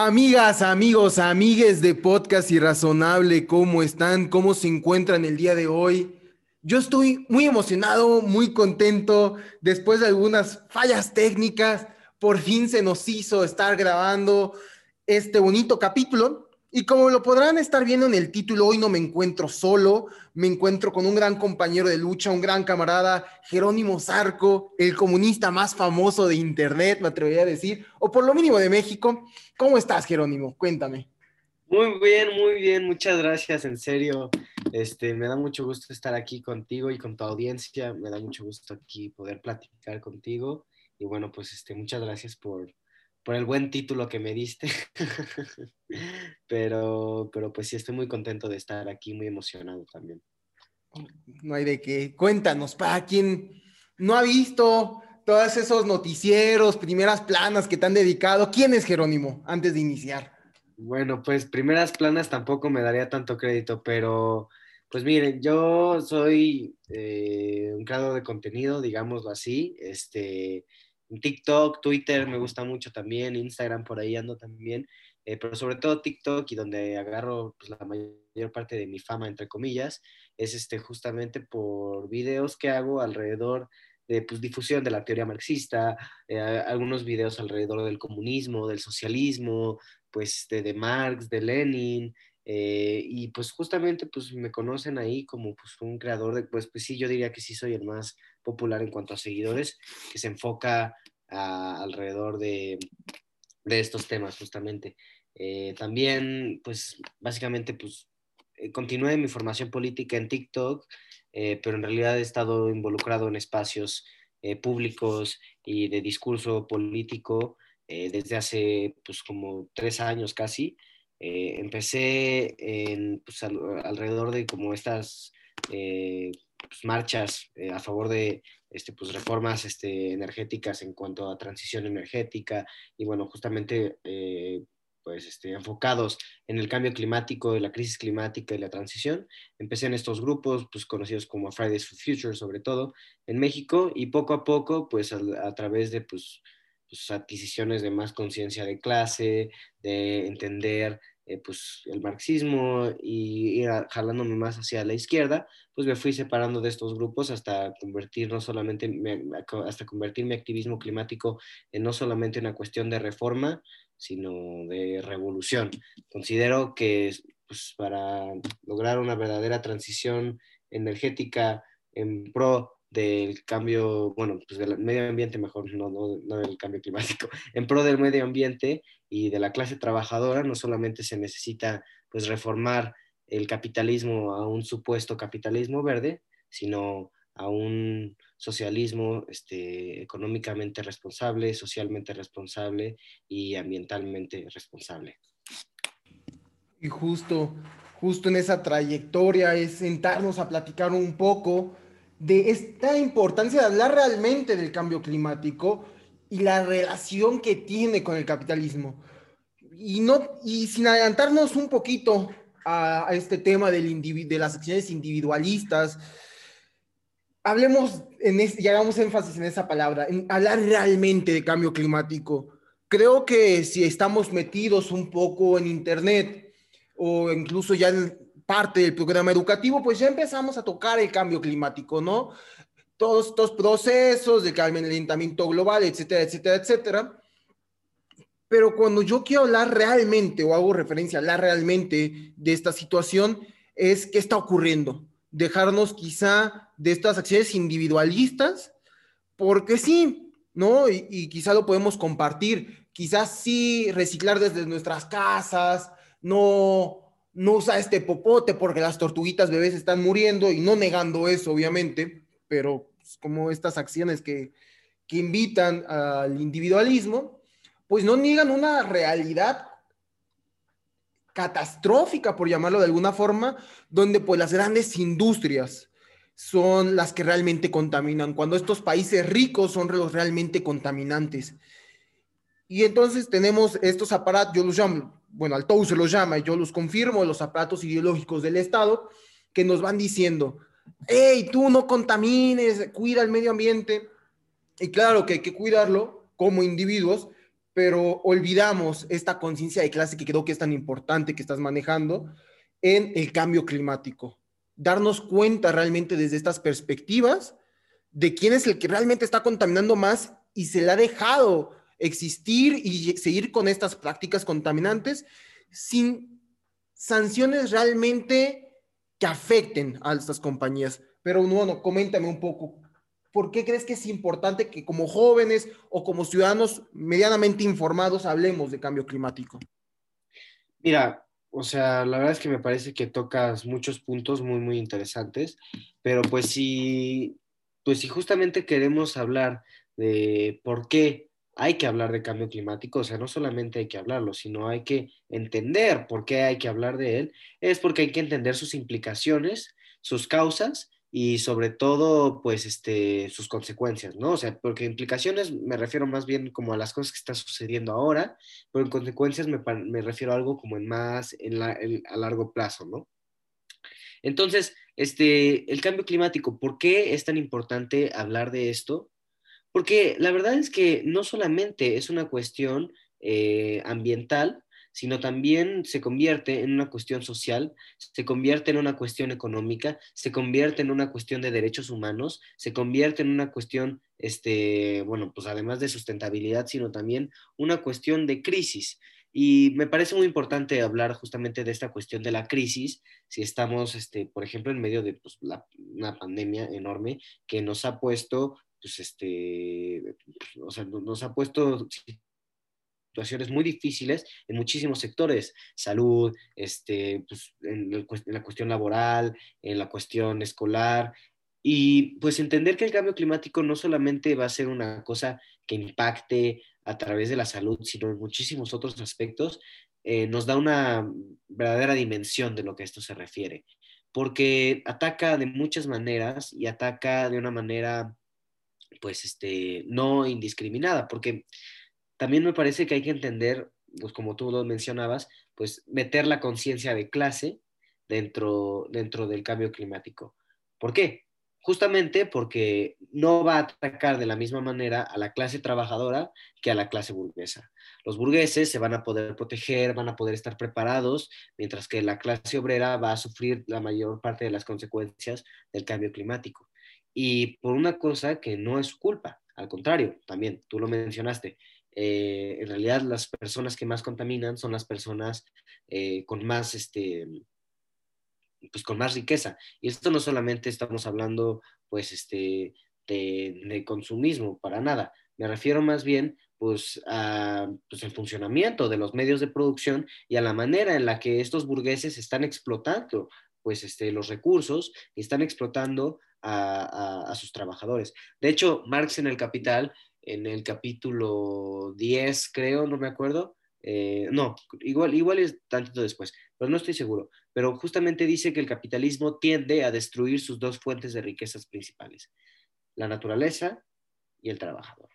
Amigas, amigos, amigues de Podcast Irrazonable, ¿cómo están? ¿Cómo se encuentran el día de hoy? Yo estoy muy emocionado, muy contento. Después de algunas fallas técnicas, por fin se nos hizo estar grabando este bonito capítulo y como lo podrán estar viendo en el título, hoy no me encuentro solo, me encuentro con un gran compañero de lucha, un gran camarada, Jerónimo Zarco, el comunista más famoso de Internet, me atrevería a decir, o por lo mínimo de México. ¿Cómo estás, Jerónimo? Cuéntame. Muy bien, muy bien, muchas gracias, en serio. Este, me da mucho gusto estar aquí contigo y con tu audiencia, me da mucho gusto aquí poder platicar contigo. Y bueno, pues este, muchas gracias por, por el buen título que me diste. pero, pero pues sí, estoy muy contento de estar aquí, muy emocionado también. No hay de qué. Cuéntanos, para quien no ha visto todos esos noticieros, primeras planas que te han dedicado, ¿quién es Jerónimo antes de iniciar? Bueno, pues primeras planas tampoco me daría tanto crédito, pero pues miren, yo soy eh, un creador de contenido, digámoslo así, este, TikTok, Twitter me gusta mucho también, Instagram por ahí ando también, eh, pero sobre todo TikTok y donde agarro pues, la mayor parte de mi fama, entre comillas, es este, justamente por videos que hago alrededor de pues, difusión de la teoría marxista, eh, algunos videos alrededor del comunismo, del socialismo, pues de, de Marx, de Lenin, eh, y pues justamente pues me conocen ahí como pues un creador de, pues, pues sí, yo diría que sí soy el más popular en cuanto a seguidores, que se enfoca alrededor de, de, estos temas justamente. Eh, también pues básicamente pues eh, continué mi formación política en TikTok, pero en realidad he estado involucrado en espacios públicos y de discurso político desde hace pues como tres años casi. Eh, empecé en, pues, alrededor de como estas eh, pues, marchas eh, a favor de este, pues, reformas este, energéticas en cuanto a transición energética y bueno, justamente pues, este, enfocados en el cambio climático, y la crisis climática y la transición. Empecé en estos grupos, pues conocidos como Fridays for Future, sobre todo en México, y poco a poco, pues a, a través de pues, pues, adquisiciones de más conciencia de clase, de entender eh, pues, el marxismo y ir jalándome más hacia la izquierda, pues me fui separando de estos grupos hasta convertir no solamente, hasta convertir mi activismo climático en no solamente una cuestión de reforma, sino de revolución. Considero que pues, para lograr una verdadera transición energética en pro del cambio, bueno, pues del medio ambiente, mejor, no, no, no, del cambio climático, en pro del medio ambiente y de la clase trabajadora, no solamente se necesita pues reformar el capitalismo a un supuesto capitalismo verde, sino a un socialismo este, económicamente responsable, socialmente responsable y ambientalmente responsable. Y justo, justo en esa trayectoria es sentarnos a platicar un poco de esta importancia de hablar realmente del cambio climático y la relación que tiene con el capitalismo. Y, no, y sin adelantarnos un poquito a, este tema del de las acciones individualistas, hablemos en y hagamos énfasis en esa palabra, en hablar realmente de cambio climático. Creo que si estamos metidos un poco en Internet o incluso ya en, parte del programa educativo, pues ya empezamos a tocar el cambio climático, ¿no? Todos estos procesos de calentamiento global, etcétera, etcétera, etcétera. Pero cuando yo quiero hablar realmente o hago referencia a hablar realmente de esta situación, es qué está ocurriendo. Dejarnos quizá de estas acciones individualistas, porque sí, ¿no? Y, y quizá lo podemos compartir. Quizás sí reciclar desde nuestras casas, no no usa este popote porque las tortuguitas bebés están muriendo y no negando eso, obviamente, pero pues, como estas acciones que, que invitan al individualismo, pues no niegan una realidad catastrófica, por llamarlo de alguna forma, donde pues las grandes industrias son las que realmente contaminan, cuando estos países ricos son los realmente contaminantes. Y entonces tenemos estos aparatos, yo los llamo, bueno, al TOU se los llama, y yo los confirmo, los aparatos ideológicos del Estado, que nos van diciendo, hey, tú no contamines, cuida el medio ambiente. Y claro que hay que cuidarlo como individuos, pero olvidamos esta conciencia de clase que creo que es tan importante que estás manejando en el cambio climático. Darnos cuenta realmente desde estas perspectivas de quién es el que realmente está contaminando más y se le ha dejado existir y seguir con estas prácticas contaminantes sin sanciones realmente que afecten a estas compañías. Pero bueno, coméntame un poco, ¿por qué crees que es importante que como jóvenes o como ciudadanos medianamente informados hablemos de cambio climático? Mira, o sea, la verdad es que me parece que tocas muchos puntos muy, muy interesantes, pero pues si, pues si justamente queremos hablar de por qué hay que hablar de cambio climático, o sea, no solamente hay que hablarlo, sino hay que entender por qué hay que hablar de él, es porque hay que entender sus implicaciones, sus causas y sobre todo, pues, este, sus consecuencias, ¿no? O sea, porque implicaciones me refiero más bien como a las cosas que están sucediendo ahora, pero en consecuencias me, me refiero a algo como en más en la, a largo plazo, ¿no? Entonces, este, el cambio climático, ¿por qué es tan importante hablar de esto? Porque la verdad es que no solamente es una cuestión eh, ambiental, sino también se convierte en una cuestión social, se convierte en una cuestión económica, se convierte en una cuestión de derechos humanos, se convierte en una cuestión, este, bueno, pues además de sustentabilidad, sino también una cuestión de crisis. Y me parece muy importante hablar justamente de esta cuestión de la crisis, si estamos, este, por ejemplo, en medio de pues, una pandemia enorme que nos ha puesto, pues, este, o sea, nos ha puesto situaciones muy difíciles en muchísimos sectores, salud, este, pues, en, la cuestión laboral, en la cuestión escolar, y pues entender que el cambio climático no solamente va a ser una cosa que impacte a través de la salud, sino en muchísimos otros aspectos, eh, nos da una verdadera dimensión de lo que esto se refiere, porque ataca de muchas maneras y ataca de una manera, pues, este, no indiscriminada, porque también me parece que hay que entender, pues como tú lo mencionabas, pues meter la conciencia de clase dentro, dentro del cambio climático. ¿Por qué? Justamente porque no va a atacar de la misma manera a la clase trabajadora que a la clase burguesa. Los burgueses se van a poder proteger, van a poder estar preparados, mientras que la clase obrera va a sufrir la mayor parte de las consecuencias del cambio climático. Y por una cosa que no es su culpa, al contrario, también tú lo mencionaste, eh, en realidad las personas que más contaminan son las personas eh, con más, este, pues con más riqueza. Y esto no solamente estamos hablando, pues, este, de, consumismo, para nada. Me refiero más bien, pues, a pues, funcionamiento de los medios de producción y a la manera en la que estos burgueses están explotando, pues, este, los recursos y están explotando a, sus trabajadores. De hecho, Marx en el Capital en el capítulo 10, creo, no me acuerdo. Eh, no, igual, igual es tantito después, pero no estoy seguro. Pero justamente dice que el capitalismo tiende a destruir sus dos fuentes de riquezas principales, la naturaleza y el trabajador.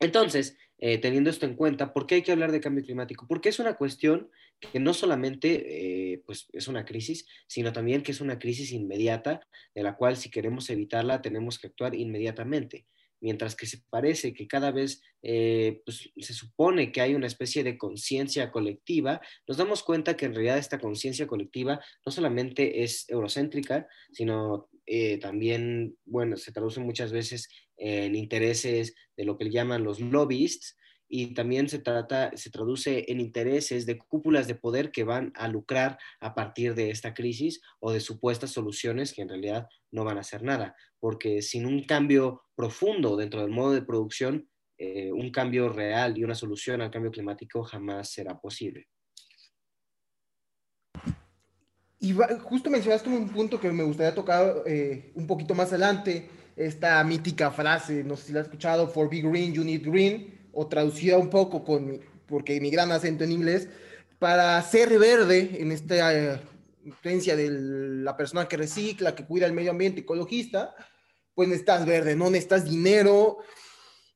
Entonces, eh, teniendo esto en cuenta, ¿por qué hay que hablar de cambio climático? Porque es una cuestión que no solamente eh, pues es una crisis, sino también que es una crisis inmediata, de la cual si queremos evitarla tenemos que actuar inmediatamente mientras que se parece que cada vez eh, pues, se supone que hay una especie de conciencia colectiva, nos damos cuenta que en realidad esta conciencia colectiva no solamente es eurocéntrica, sino eh, también, bueno, se traduce muchas veces en intereses de lo que llaman los lobbyists, y también se trata, se traduce en intereses de cúpulas de poder que van a lucrar a partir de esta crisis o de supuestas soluciones que en realidad no van a hacer nada, porque sin un cambio profundo dentro del modo de producción, eh, un cambio real y una solución al cambio climático jamás será posible. Y justo mencionaste un punto que me gustaría tocar eh, un poquito más adelante, esta mítica frase, no sé si la has escuchado, for be green, you need green o traducida un poco con, porque mi gran acento en inglés, para ser verde en esta eh, de la persona que recicla, que cuida el medio ambiente, ecologista, pues necesitas verde, no necesitas dinero.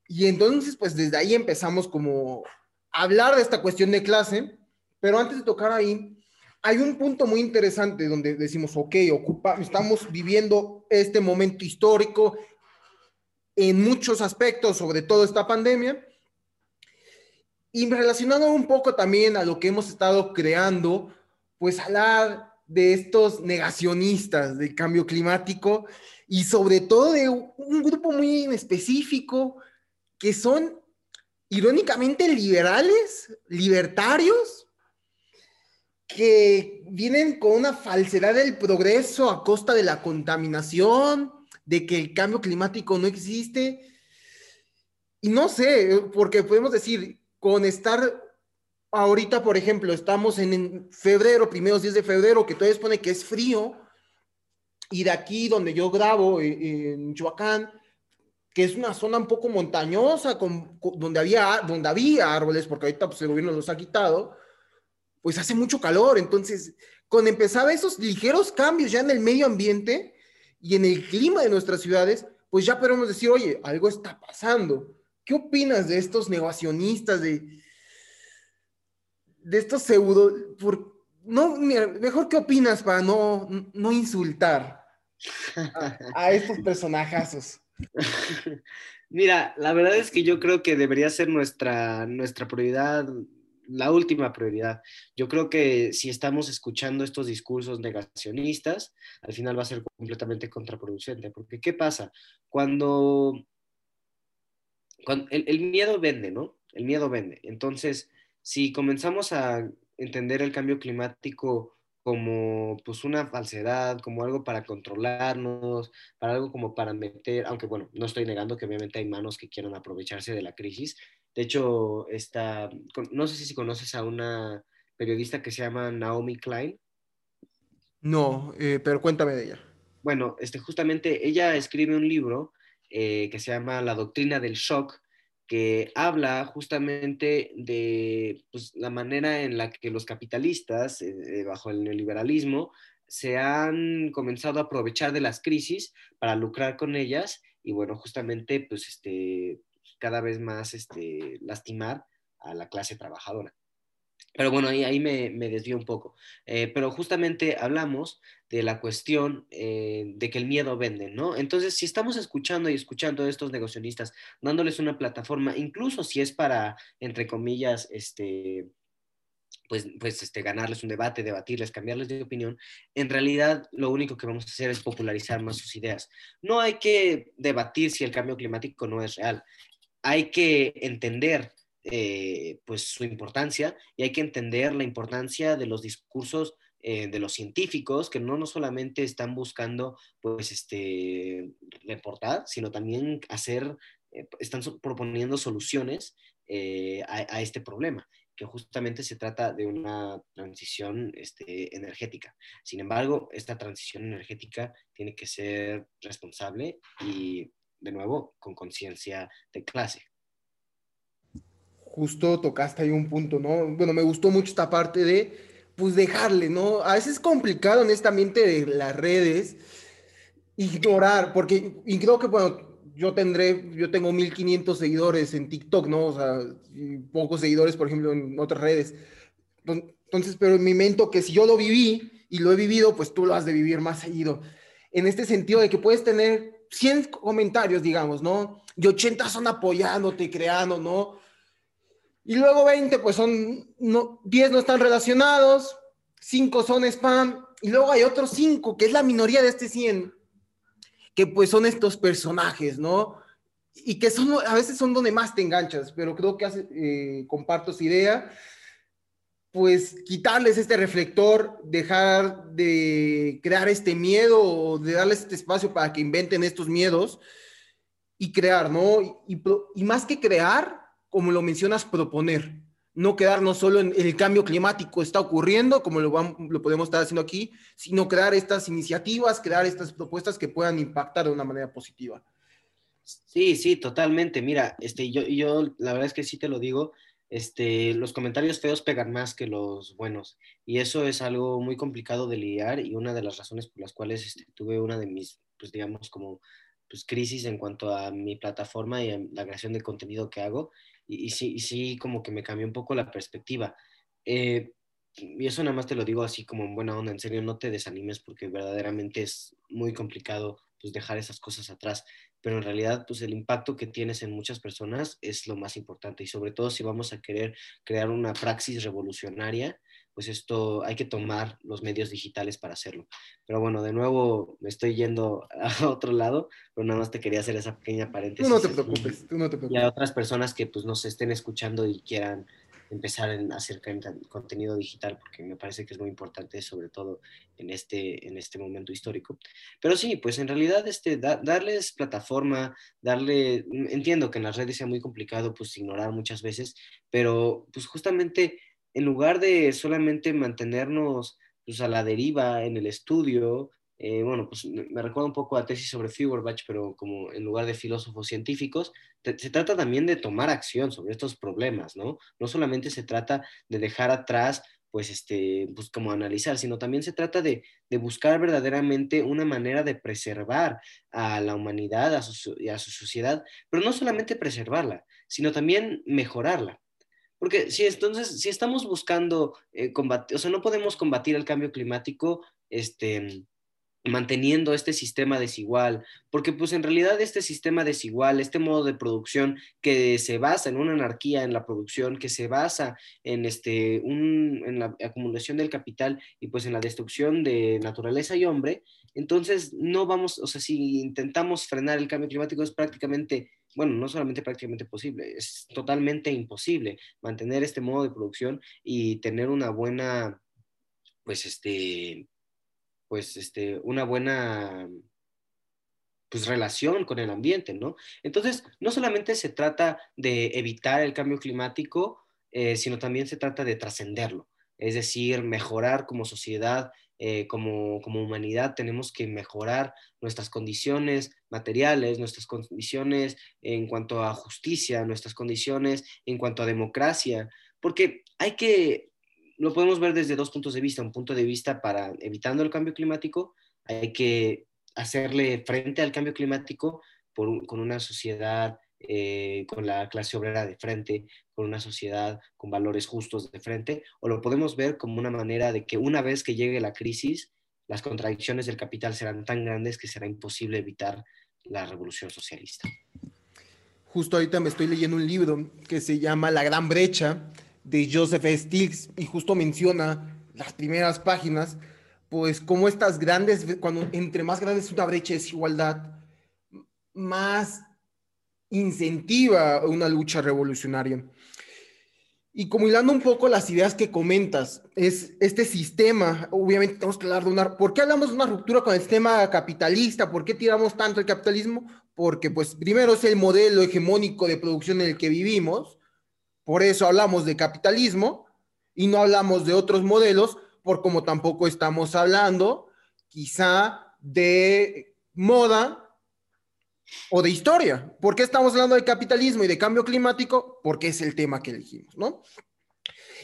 Y entonces, pues desde ahí empezamos como a hablar de esta cuestión de clase, pero antes de tocar ahí, hay un punto muy interesante donde decimos, ok, ocupa, estamos viviendo este momento histórico en muchos aspectos, sobre todo esta pandemia, Y relacionado un poco también a lo que hemos estado creando, pues hablar de estos negacionistas del cambio climático y sobre todo de un grupo muy específico que son irónicamente liberales, libertarios, que vienen con una falsedad del progreso a costa de la contaminación, de que el cambio climático no existe. Y no sé, porque podemos decir, con estar ahorita, por ejemplo, estamos en febrero, primeros días de febrero, que todavía pone que es frío, y de aquí donde yo grabo, eh, en Michoacán, que es una zona un poco montañosa, con, donde, había, donde había árboles, porque ahorita pues, el gobierno los ha quitado, pues hace mucho calor. Entonces, cuando empezaba esos ligeros cambios ya en el medio ambiente y en el clima de nuestras ciudades, pues ya podemos decir, oye, algo está pasando. ¿Qué opinas de estos negacionistas, de, de estos pseudo... Por, no, mejor qué opinas para no, no insultar a, estos personajazos. Mira, la verdad es que yo creo que debería ser nuestra, nuestra prioridad, la última prioridad. Yo creo que si estamos escuchando estos discursos negacionistas, al final va a ser completamente contraproducente. Porque ¿qué pasa? Cuando, cuando el, miedo vende, ¿no? El miedo vende. Entonces, si comenzamos a entender el cambio climático como pues una falsedad, como algo para controlarnos, para algo como para meter, aunque bueno, no estoy negando que obviamente hay manos que quieran aprovecharse de la crisis. De hecho, esta, no sé si conoces a una periodista que se llama Naomi Klein. No, eh, pero cuéntame de ella. Bueno, este, justamente ella escribe un libro eh, que se llama La doctrina del shock, que habla justamente de pues, la manera en la que los capitalistas, eh, bajo el neoliberalismo, se han comenzado a aprovechar de las crisis para lucrar con ellas y, bueno, justamente, pues, este, cada vez más este, lastimar a la clase trabajadora. Pero bueno, ahí, ahí me, me desvío un poco. Eh, pero justamente hablamos de la cuestión eh, de que el miedo vende, ¿no? Entonces, si estamos escuchando y escuchando a estos negociacionistas, dándoles una plataforma, incluso si es para, entre comillas, este, pues, pues este, ganarles un debate, debatirles, cambiarles de opinión, en realidad lo único que vamos a hacer es popularizar más sus ideas. No hay que debatir si el cambio climático no es real. Hay que entender eh, pues su importancia y hay que entender la importancia de los discursos eh, de los científicos que no, no solamente están buscando pues este reportar, sino también hacer, eh, están proponiendo soluciones a, este problema que justamente se trata de una transición este, energética. Sin embargo, esta transición energética tiene que ser responsable y, de nuevo, con conciencia de clase justo tocaste ahí un punto, ¿no? Bueno, me gustó mucho esta parte de, pues dejarle, ¿no? A veces es complicado honestamente de las redes ignorar, porque y creo que, bueno, yo tendré, yo tengo 1500 seguidores en TikTok, ¿no? O sea, pocos seguidores, por ejemplo, en otras redes. Entonces, pero me invento que si yo lo viví y lo he vivido, pues tú lo has de vivir más seguido. En este sentido de que puedes tener 100 comentarios, digamos, ¿no? Y 80 son apoyándote, creando, ¿no? Y luego 20, pues son, no, 10 no están relacionados, 5 son spam, y luego hay otros 5, que es la minoría de este 100, que pues son estos personajes, ¿no? Y que son, a veces son donde más te enganchas, pero creo que hace, eh, comparto esa idea, pues quitarles este reflector, dejar de crear este miedo o de darles este espacio para que inventen estos miedos y crear, ¿no? Y, más que crear, como lo mencionas, proponer, no quedarnos solo en el cambio climático está ocurriendo, como lo, lo podemos estar haciendo aquí, sino crear estas iniciativas, crear estas propuestas que puedan impactar de una manera positiva. Sí, sí, totalmente. Mira, este, yo, yo la verdad es que sí te lo digo, este, los comentarios feos pegan más que los buenos y eso es algo muy complicado de lidiar y una de las razones por las cuales este, tuve una de mis, pues digamos, como pues, crisis en cuanto a mi plataforma y a la creación de contenido que hago y, sí, sí, como que me cambió un poco la perspectiva. Eh, y eso nada más te lo digo así como en buena onda, en serio, no te desanimes porque verdaderamente es muy complicado pues dejar esas cosas atrás, pero en realidad pues el impacto que tienes en muchas personas es lo más importante y sobre todo si vamos a querer crear una praxis revolucionaria, pues esto hay que tomar los medios digitales para hacerlo. Pero bueno, de nuevo me estoy yendo a otro lado, pero nada más te quería hacer esa pequeña paréntesis. Tú no te preocupes, tú no te preocupes. Y a otras personas que pues nos estén escuchando y quieran empezar a hacer contenido digital, porque me parece que es muy importante, sobre todo en este, en este momento histórico. Pero sí, pues en realidad este, darles plataforma, darle, entiendo que en las redes sea muy complicado, pues ignorar muchas veces, pero pues justamente en lugar de solamente mantenernos pues, a la deriva en el estudio, eh, bueno, pues me recuerda un poco a tesis sobre Feuerbach, pero como en lugar de filósofos científicos, se trata también de tomar acción sobre estos problemas, ¿no? No solamente se trata de dejar atrás, pues, este, pues como analizar, sino también se trata de, buscar verdaderamente una manera de preservar a la humanidad y a su sociedad, pero no solamente preservarla, sino también mejorarla. Porque si entonces, si estamos buscando eh, combatir, o sea, no podemos combatir el cambio climático, este, manteniendo este sistema desigual, porque pues en realidad este sistema desigual, este modo de producción que se basa en una anarquía en la producción, que se basa en, este, en la acumulación del capital y pues en la destrucción de naturaleza y hombre, entonces no vamos, o sea, si intentamos frenar el cambio climático es prácticamente, bueno, no solamente prácticamente posible, es totalmente imposible mantener este modo de producción y tener una buena, pues este, pues este, una buena pues, relación con el ambiente, ¿no? Entonces, no solamente se trata de evitar el cambio climático, eh, sino también se trata de trascenderlo, es decir, mejorar como sociedad, eh, como, como humanidad, tenemos que mejorar nuestras condiciones materiales, nuestras condiciones en cuanto a justicia, nuestras condiciones en cuanto a democracia, porque hay que lo podemos ver desde dos puntos de vista. Un punto de vista para evitando el cambio climático, hay que hacerle frente al cambio climático con una sociedad eh, con la clase obrera de frente, con una sociedad con valores justos de frente, o lo podemos ver como una manera de que una vez que llegue la crisis, las contradicciones del capital serán tan grandes que será imposible evitar la revolución socialista. Justo ahorita me estoy leyendo un libro que se llama La Gran Brecha, de Joseph Stiglitz y justo menciona las primeras páginas, pues como estas grandes, cuando entre más grande es una brecha de desigualdad, más incentiva una lucha revolucionaria. Y como hilando un poco las ideas que comentas, es este sistema, obviamente tenemos que hablar de una, ¿por qué hablamos de una ruptura con el sistema capitalista? ¿Por qué tiramos tanto el capitalismo? Porque pues primero es el modelo hegemónico de producción en el que vivimos, por eso hablamos de capitalismo y no hablamos de otros modelos, por como tampoco estamos hablando quizá de moda o de historia. ¿Por qué estamos hablando de capitalismo y de cambio climático? Porque es el tema que elegimos, ¿no?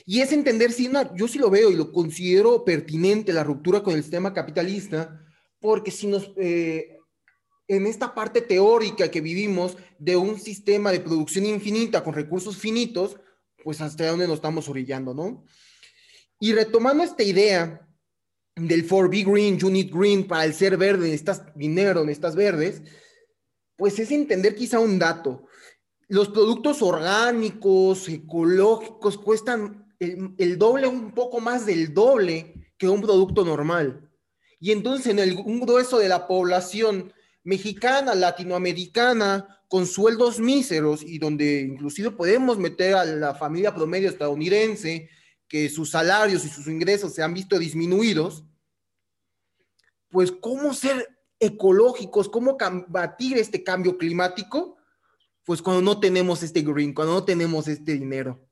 Y es entender si yo sí lo veo y lo considero pertinente la ruptura con el sistema capitalista, porque si nos eh, en esta parte teórica que vivimos de un sistema de producción infinita con recursos finitos, pues hasta dónde nos estamos orillando, ¿no? Y retomando esta idea del for be green, you need green, para el ser verde necesitas dinero, necesitas verdes, pues es entender quizá un dato. Los productos orgánicos, ecológicos, cuestan el, doble, un poco más del doble que un producto normal. Y entonces en el, un grueso de la población mexicana, latinoamericana, con sueldos míseros y donde inclusive podemos meter a la familia promedio estadounidense, que sus salarios y sus ingresos se han visto disminuidos, pues cómo ser ecológicos, cómo combatir este cambio climático, pues cuando no tenemos este green, cuando no tenemos este dinero.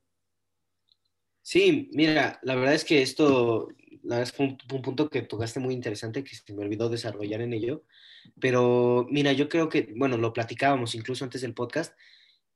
Sí, mira, la verdad es que esto, la verdad es un, un punto que tocaste muy interesante que se me olvidó desarrollar en ello, pero mira, yo creo que, bueno, lo platicábamos incluso antes del podcast,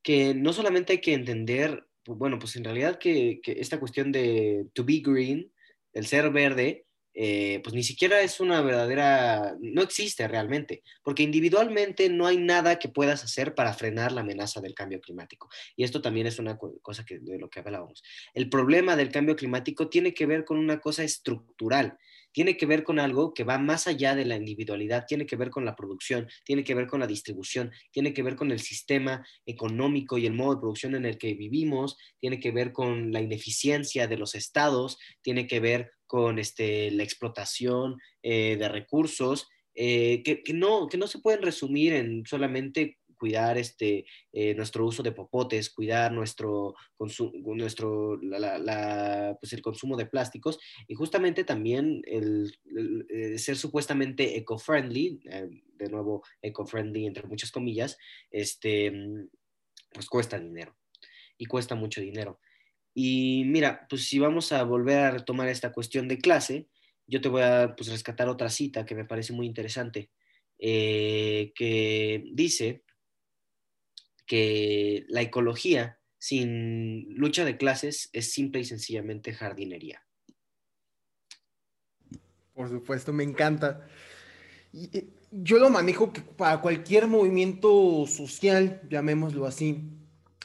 que no solamente hay que entender, bueno, pues en realidad que, esta cuestión de to be green, el ser verde, eh, pues ni siquiera es una verdadera, no existe realmente, porque individualmente no hay nada que puedas hacer para frenar la amenaza del cambio climático. Y esto también es una cosa que, de lo que hablábamos. El problema del cambio climático tiene que ver con una cosa estructural tiene que ver con algo que va más allá de la individualidad, tiene que ver con la producción, tiene que ver con la distribución, tiene que ver con el sistema económico y el modo de producción en el que vivimos, tiene que ver con la ineficiencia de los estados, tiene que ver con este, la explotación eh, de recursos, eh, que, no, que no se pueden resumir en solamente cuidar este, eh, nuestro uso de popotes, cuidar nuestro, nuestro pues el consumo de plásticos y justamente también el, eh, ser supuestamente eco-friendly, eh, de nuevo eco-friendly entre muchas comillas, este, pues cuesta dinero y cuesta mucho dinero. Y mira, pues si vamos a volver a retomar esta cuestión de clase, yo te voy a pues, rescatar otra cita que me parece muy interesante, que dice que la ecología sin lucha de clases es simple y sencillamente jardinería. Por supuesto, me encanta. Eh, yo lo manejo que para cualquier movimiento social, llamémoslo así,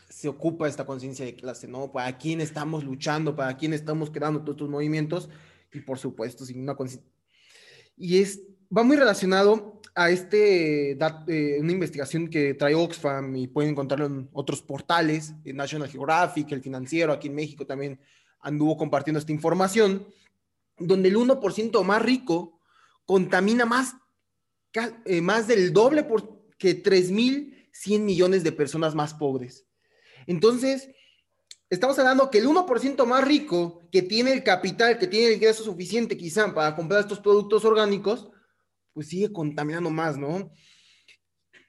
se ocupa esta conciencia de clase, ¿no? Para quién estamos luchando, para quién estamos creando todos estos movimientos y por supuesto sin una conciencia. Y es, va muy relacionado a este, eh, una investigación que trae Oxfam y pueden encontrarlo en otros portales, en National Geographic, el financiero, aquí en México también anduvo compartiendo esta información, donde el 1% más rico contamina más, eh, más del doble por, que 3.100 millones de personas más pobres. Entonces, estamos hablando que el 1% más rico que tiene el capital, que tiene el ingreso suficiente quizá para comprar estos productos orgánicos, pues sigue contaminando más, ¿no?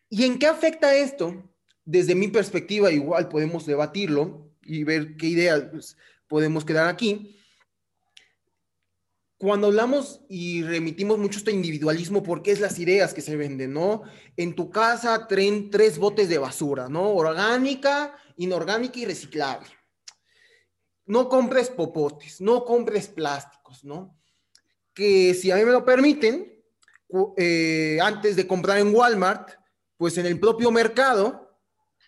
¿Y en qué afecta esto? Desde mi perspectiva, igual podemos debatirlo y ver qué ideas pues, podemos quedar aquí. Cuando hablamos y remitimos mucho este individualismo, porque es las ideas que se venden, ¿no? En tu casa traen tres botes de basura, ¿no? Orgánica, inorgánica y reciclable. No compres popotes, no compres plásticos, ¿no? Que si a mí me lo permiten, eh, antes de comprar en Walmart, pues en el propio mercado,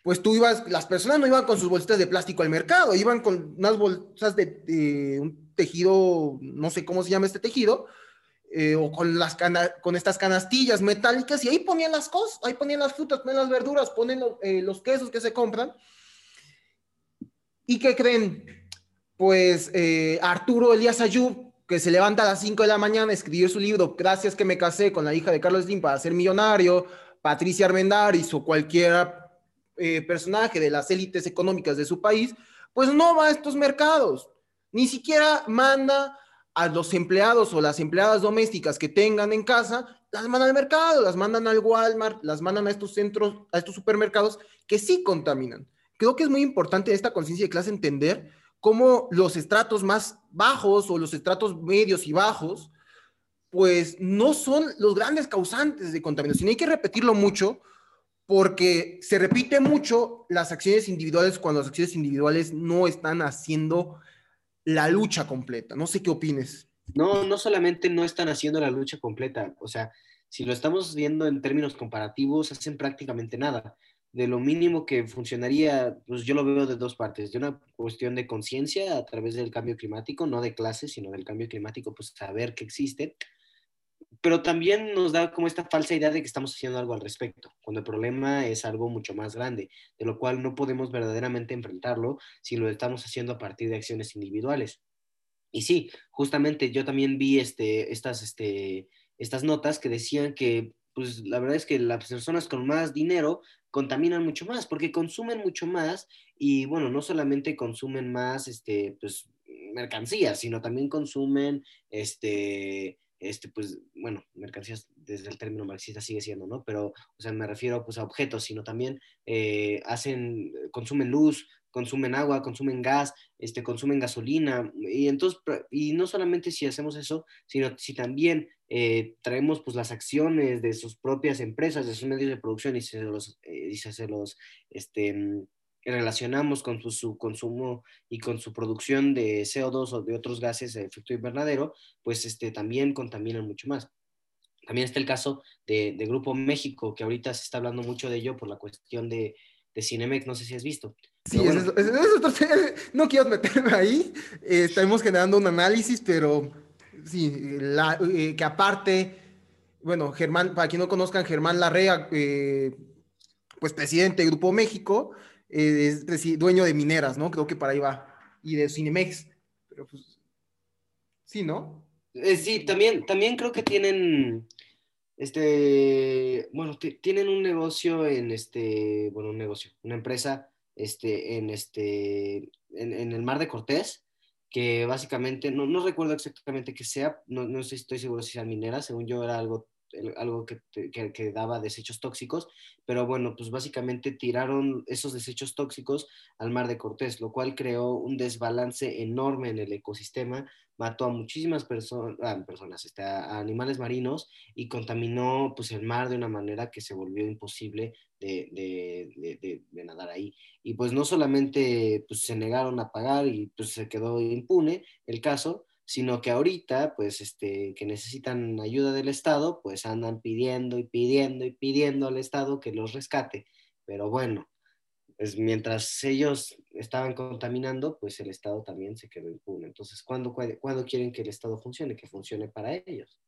pues tú ibas, las personas no iban con sus bolsitas de plástico al mercado, iban con unas bolsas de, un tejido, no sé cómo se llama este tejido, eh, o con, las con estas canastillas metálicas, y ahí ponían las cosas, ahí ponían las frutas, ponían las verduras, ponen eh, los quesos que se compran. ¿Y qué creen? Pues Arturo Elías Ayub que se levanta a las 5 de la mañana a escribir su libro, Gracias que me casé con la hija de Carlos Slim para ser millonario, Patricia Armendáriz o cualquier eh, personaje de las élites económicas de su país, pues no va a estos mercados. Ni siquiera manda a los empleados o las empleadas domésticas que tengan en casa, las mandan al mercado, las mandan al Walmart, las mandan a estos centros, a estos supermercados que sí contaminan. Creo que es muy importante esta conciencia de clase entender cómo los estratos más bajos o los estratos medios y bajos, pues no son los grandes causantes de contaminación. Hay que repetirlo mucho porque se repite mucho las acciones individuales cuando las acciones individuales no están haciendo la lucha completa. No sé qué opines. No, no solamente no están haciendo la lucha completa, o sea, si lo estamos viendo en términos comparativos, hacen prácticamente nada de lo mínimo que funcionaría, pues yo lo veo de dos partes, de una cuestión de conciencia a través del cambio climático, no de clases, sino del cambio climático, pues saber que existe, pero también nos da como esta falsa idea de que estamos haciendo algo al respecto, cuando el problema es algo mucho más grande, de lo cual no podemos verdaderamente enfrentarlo si lo estamos haciendo a partir de acciones individuales. Y sí, justamente yo también vi este, estas, este, estas notas que decían que pues la verdad es que las personas con más dinero contaminan mucho más, porque consumen mucho más y bueno, no solamente consumen más, este, pues, mercancías, sino también consumen, este, este, pues, bueno, mercancías desde el término marxista sigue siendo, ¿no? Pero, o sea, me refiero pues a objetos, sino también eh, hacen, consumen luz, consumen agua, consumen gas, este, consumen gasolina, y entonces, y no solamente si hacemos eso, sino si también eh, traemos pues las acciones de sus propias empresas, de sus medios de producción y se los, eh, y se los este, relacionamos con su, consumo y con su producción de CO2 o de otros gases de efecto invernadero, pues este, también contaminan mucho más. También está el caso de, Grupo México, que ahorita se está hablando mucho de ello por la cuestión de, de Cinemex, no sé si has visto. Sí, no quiero meterme ahí, eh, estamos generando un análisis, pero sí, eh, que aparte, bueno, Germán, para quien no conozcan, Germán Larrea, eh, pues presidente de Grupo México, es dueño de mineras, ¿no? Creo que para ahí va, y de Cinemex, pero pues, sí, ¿no? sí, también, también creo que tienen, este, bueno, tienen un negocio en este, bueno, un negocio, una empresa este, en, este, en, el Mar de Cortés, que básicamente, no, no recuerdo exactamente qué sea, no, no estoy, estoy seguro si sea minera, según yo era algo algo que, que, daba desechos tóxicos, pero bueno, pues básicamente tiraron esos desechos tóxicos al mar de Cortés, lo cual creó un desbalance enorme en el ecosistema, mató a muchísimas ah, personas, este, a, animales marinos y contaminó pues el mar de una manera que se volvió imposible de, de, de, nadar ahí. Y pues no solamente pues, se negaron a pagar y pues se quedó impune el caso, sino que ahorita, pues, este, que necesitan ayuda del Estado, pues andan pidiendo y pidiendo y pidiendo al Estado que los rescate. Pero bueno, pues mientras ellos estaban contaminando, pues el Estado también se quedó impune. Entonces, ¿cuándo, ¿cuándo quieren que el Estado funcione? Que funcione para ellos.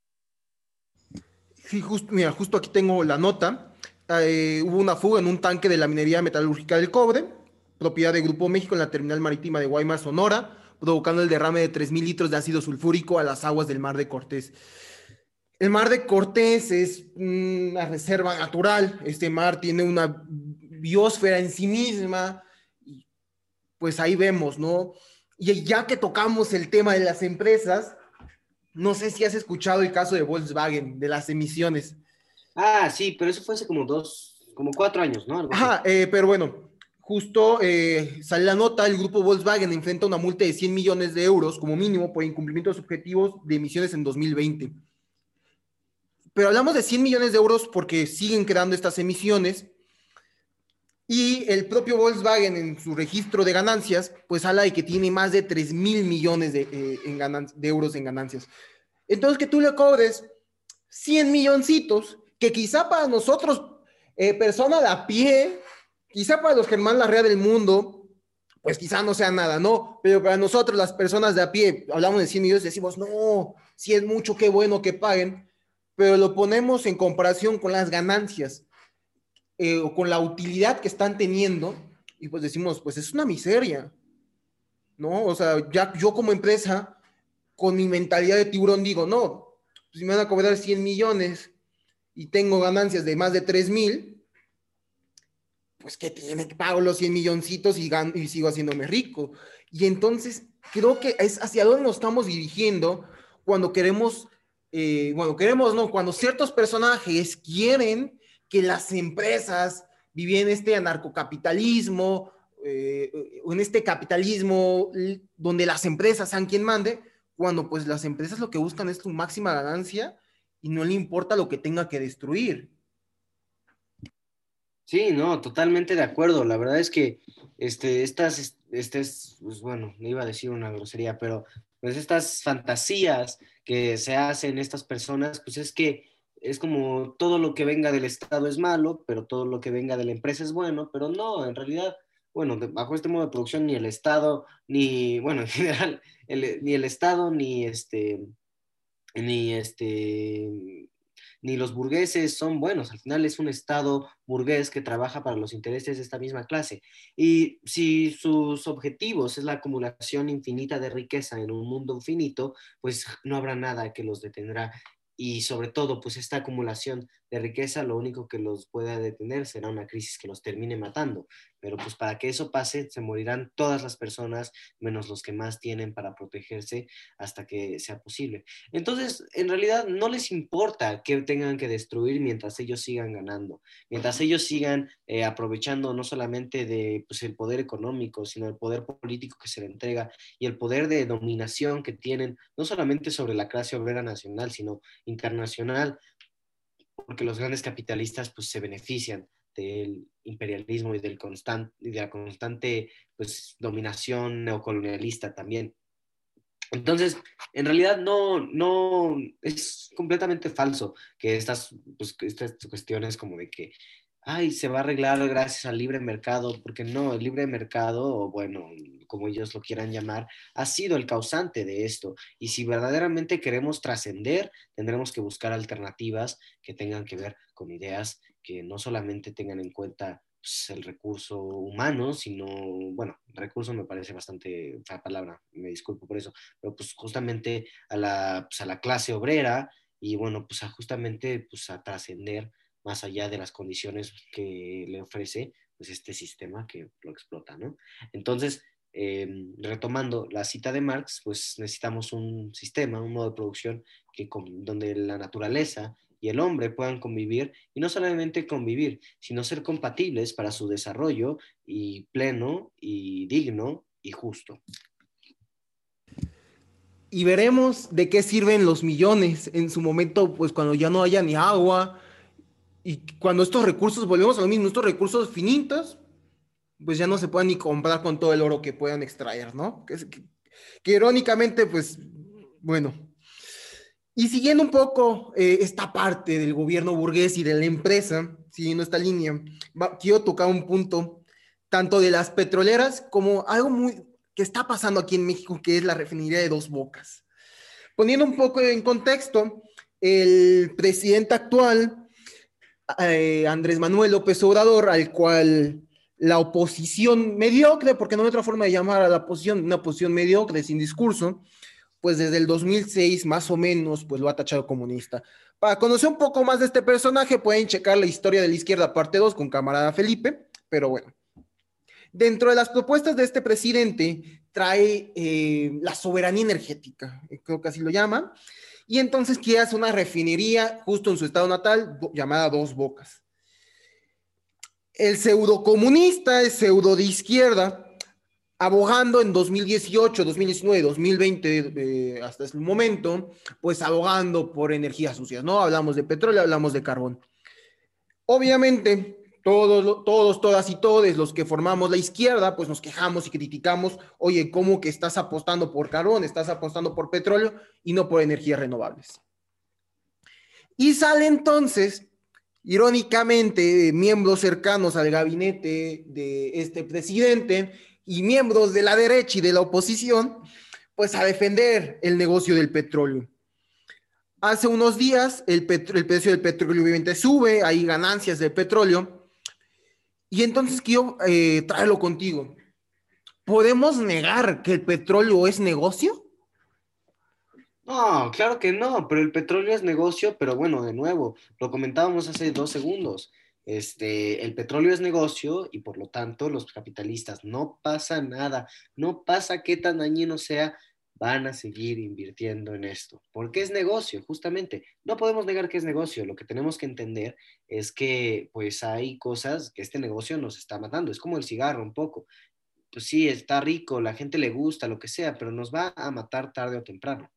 Sí, justo, mira, justo aquí tengo la nota. Eh, hubo una fuga en un tanque de la minería metalúrgica del cobre, propiedad de Grupo México en la terminal marítima de Guaymas, Sonora provocando el derrame de 3.000 litros de ácido sulfúrico a las aguas del Mar de Cortés. El Mar de Cortés es una reserva natural. Este mar tiene una biosfera en sí misma. Pues ahí vemos, ¿no? Y ya que tocamos el tema de las empresas, no sé si has escuchado el caso de Volkswagen, de las emisiones. Ah, sí, pero eso fue hace como dos, como cuatro años, ¿no? Ajá, eh, pero bueno, justo eh, sale la nota, el grupo Volkswagen enfrenta una multa de 100 millones de euros como mínimo por incumplimiento de sus objetivos de emisiones en 2020. Pero hablamos de 100 millones de euros porque siguen creando estas emisiones y el propio Volkswagen en su registro de ganancias, pues habla de que tiene más de 3 mil millones de, eh, de euros en ganancias. Entonces que tú le cobres 100 milloncitos, que quizá para nosotros, eh, persona de a pie, quizá para los Germán Larrea del mundo, pues quizá no sea nada, ¿no? Pero para nosotros, las personas de a pie, hablamos de 100 millones, decimos, no, si es mucho, qué bueno que paguen, pero lo ponemos en comparación con las ganancias eh, o con la utilidad que están teniendo, y pues decimos, pues es una miseria, ¿no? O sea, ya yo como empresa, con mi mentalidad de tiburón, digo, no, si me van a cobrar 100 millones y tengo ganancias de más de 3 mil, pues que tiene que pago los 100 milloncitos y, y sigo haciéndome rico. Y entonces creo que es hacia dónde nos estamos dirigiendo cuando queremos, eh, bueno, queremos, no, cuando ciertos personajes quieren que las empresas viven este anarcocapitalismo, eh, en este capitalismo donde las empresas sean quien mande, cuando pues las empresas lo que buscan es su máxima ganancia y no le importa lo que tenga que destruir. Sí, no, totalmente de acuerdo. La verdad es que este, estas, este pues bueno, no iba a decir una grosería, pero pues estas fantasías que se hacen estas personas, pues es que es como todo lo que venga del Estado es malo, pero todo lo que venga de la empresa es bueno, pero no, en realidad, bueno, bajo este modo de producción ni el Estado, ni, bueno, en general, ni el Estado, ni este, ni este, ni los burgueses son buenos. Al final es un Estado burgués que trabaja para los intereses de esta misma clase. Y si sus objetivos es la acumulación infinita de riqueza en un mundo finito, pues no habrá nada que los detendrá. Y sobre todo, pues esta acumulación de riqueza, lo único que los pueda detener será una crisis que los termine matando. Pero pues para que eso pase, se morirán todas las personas, menos los que más tienen para protegerse hasta que sea posible. Entonces, en realidad no les importa que tengan que destruir mientras ellos sigan ganando, mientras ellos sigan eh, aprovechando no solamente de pues, el poder económico, sino el poder político que se le entrega y el poder de dominación que tienen, no solamente sobre la clase obrera nacional, sino internacional porque los grandes capitalistas pues se benefician del imperialismo y, del y de la constante pues, dominación neocolonialista también. Entonces, en realidad no, no, es completamente falso que estas, pues, estas cuestiones como de que, ay, se va a arreglar gracias al libre mercado, porque no, el libre mercado, o bueno, como ellos lo quieran llamar, ha sido el causante de esto. Y si verdaderamente queremos trascender, tendremos que buscar alternativas que tengan que ver con ideas que no solamente tengan en cuenta pues, el recurso humano, sino, bueno, recurso me parece bastante fea palabra, me disculpo por eso, pero pues justamente a la, pues, a la clase obrera y bueno, pues a justamente pues a trascender más allá de las condiciones que le ofrece pues este sistema que lo explota, ¿no? Entonces, em, retomando la cita de Marx, pues necesitamos un sistema, un modo de producción que donde la naturaleza y el hombre puedan convivir y no solamente convivir, sino ser compatibles para su desarrollo y pleno y digno y justo. Y veremos de qué sirven los millones en su momento, pues cuando ya no haya ni agua y cuando estos recursos, volvemos a lo mismo, estos recursos finitos, pues ya no se puedan ni comprar con todo el oro que puedan extraer, ¿no? Que, irónicamente, pues, bueno, y siguiendo un poco eh, esta parte del gobierno burgués y de la empresa, siguiendo esta línea, quiero tocar un punto tanto de las petroleras como algo muy que está pasando aquí en México, que es la refinería de Dos Bocas. Poniendo un poco en contexto, el presidente actual, eh, Andrés Manuel López Obrador, al cual la oposición mediocre, porque no hay otra forma de llamar a la oposición, una oposición mediocre, sin discurso, pues desde el 2006 más o menos, pues lo ha tachado comunista. Para conocer un poco más de este personaje, pueden checar la historia de la izquierda parte 2 con camarada Felipe, pero bueno. Dentro de las propuestas de este presidente trae eh, la soberanía energética, eh, creo que así lo llaman, y entonces hacer una refinería justo en su estado natal llamada Dos Bocas. El pseudo comunista, el pseudo de izquierda, abogando en 2018, 2019, 2020, hasta ese momento, pues abogando por energías sucias, ¿no? Hablamos de petróleo, hablamos de carbón. Obviamente, todos, todos, todas y todos los que formamos la izquierda, pues nos quejamos y criticamos, oye, ¿cómo que estás apostando por carbón, estás apostando por petróleo y no por energías renovables? Y sale entonces, irónicamente, miembros cercanos al gabinete de este presidente, y miembros de la derecha y de la oposición, pues a defender el negocio del petróleo. Hace unos días el, el precio del petróleo obviamente sube, hay ganancias del petróleo, y entonces quiero eh, traerlo contigo. ¿Podemos negar que el petróleo es negocio? No, claro que no, pero el petróleo es negocio, pero bueno, de nuevo, lo comentábamos hace dos segundos. Este, el petróleo es negocio y por lo tanto los capitalistas no pasa nada, no pasa qué tan dañino sea, van a seguir invirtiendo en esto, porque es negocio, justamente. No podemos negar que es negocio, lo que tenemos que entender es que pues hay cosas que este negocio nos está matando, es como el cigarro un poco. Pues sí, está rico, la gente le gusta, lo que sea, pero nos va a matar tarde o temprano,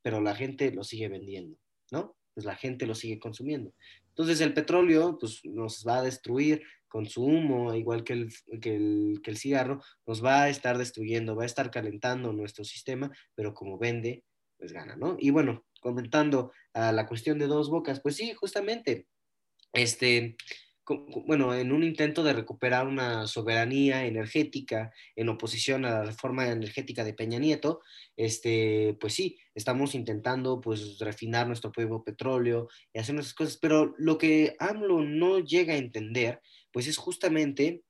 pero la gente lo sigue vendiendo, ¿no? Pues la gente lo sigue consumiendo. Entonces el petróleo pues, nos va a destruir con su humo, igual que el, que, el, que el cigarro, nos va a estar destruyendo, va a estar calentando nuestro sistema, pero como vende, pues gana, ¿no? Y bueno, comentando a la cuestión de dos bocas, pues sí, justamente, este, bueno, en un intento de recuperar una soberanía energética en oposición a la reforma energética de Peña Nieto, este, pues sí, estamos intentando pues refinar nuestro propio petróleo y hacer nuestras cosas, pero lo que AMLO no llega a entender, pues es justamente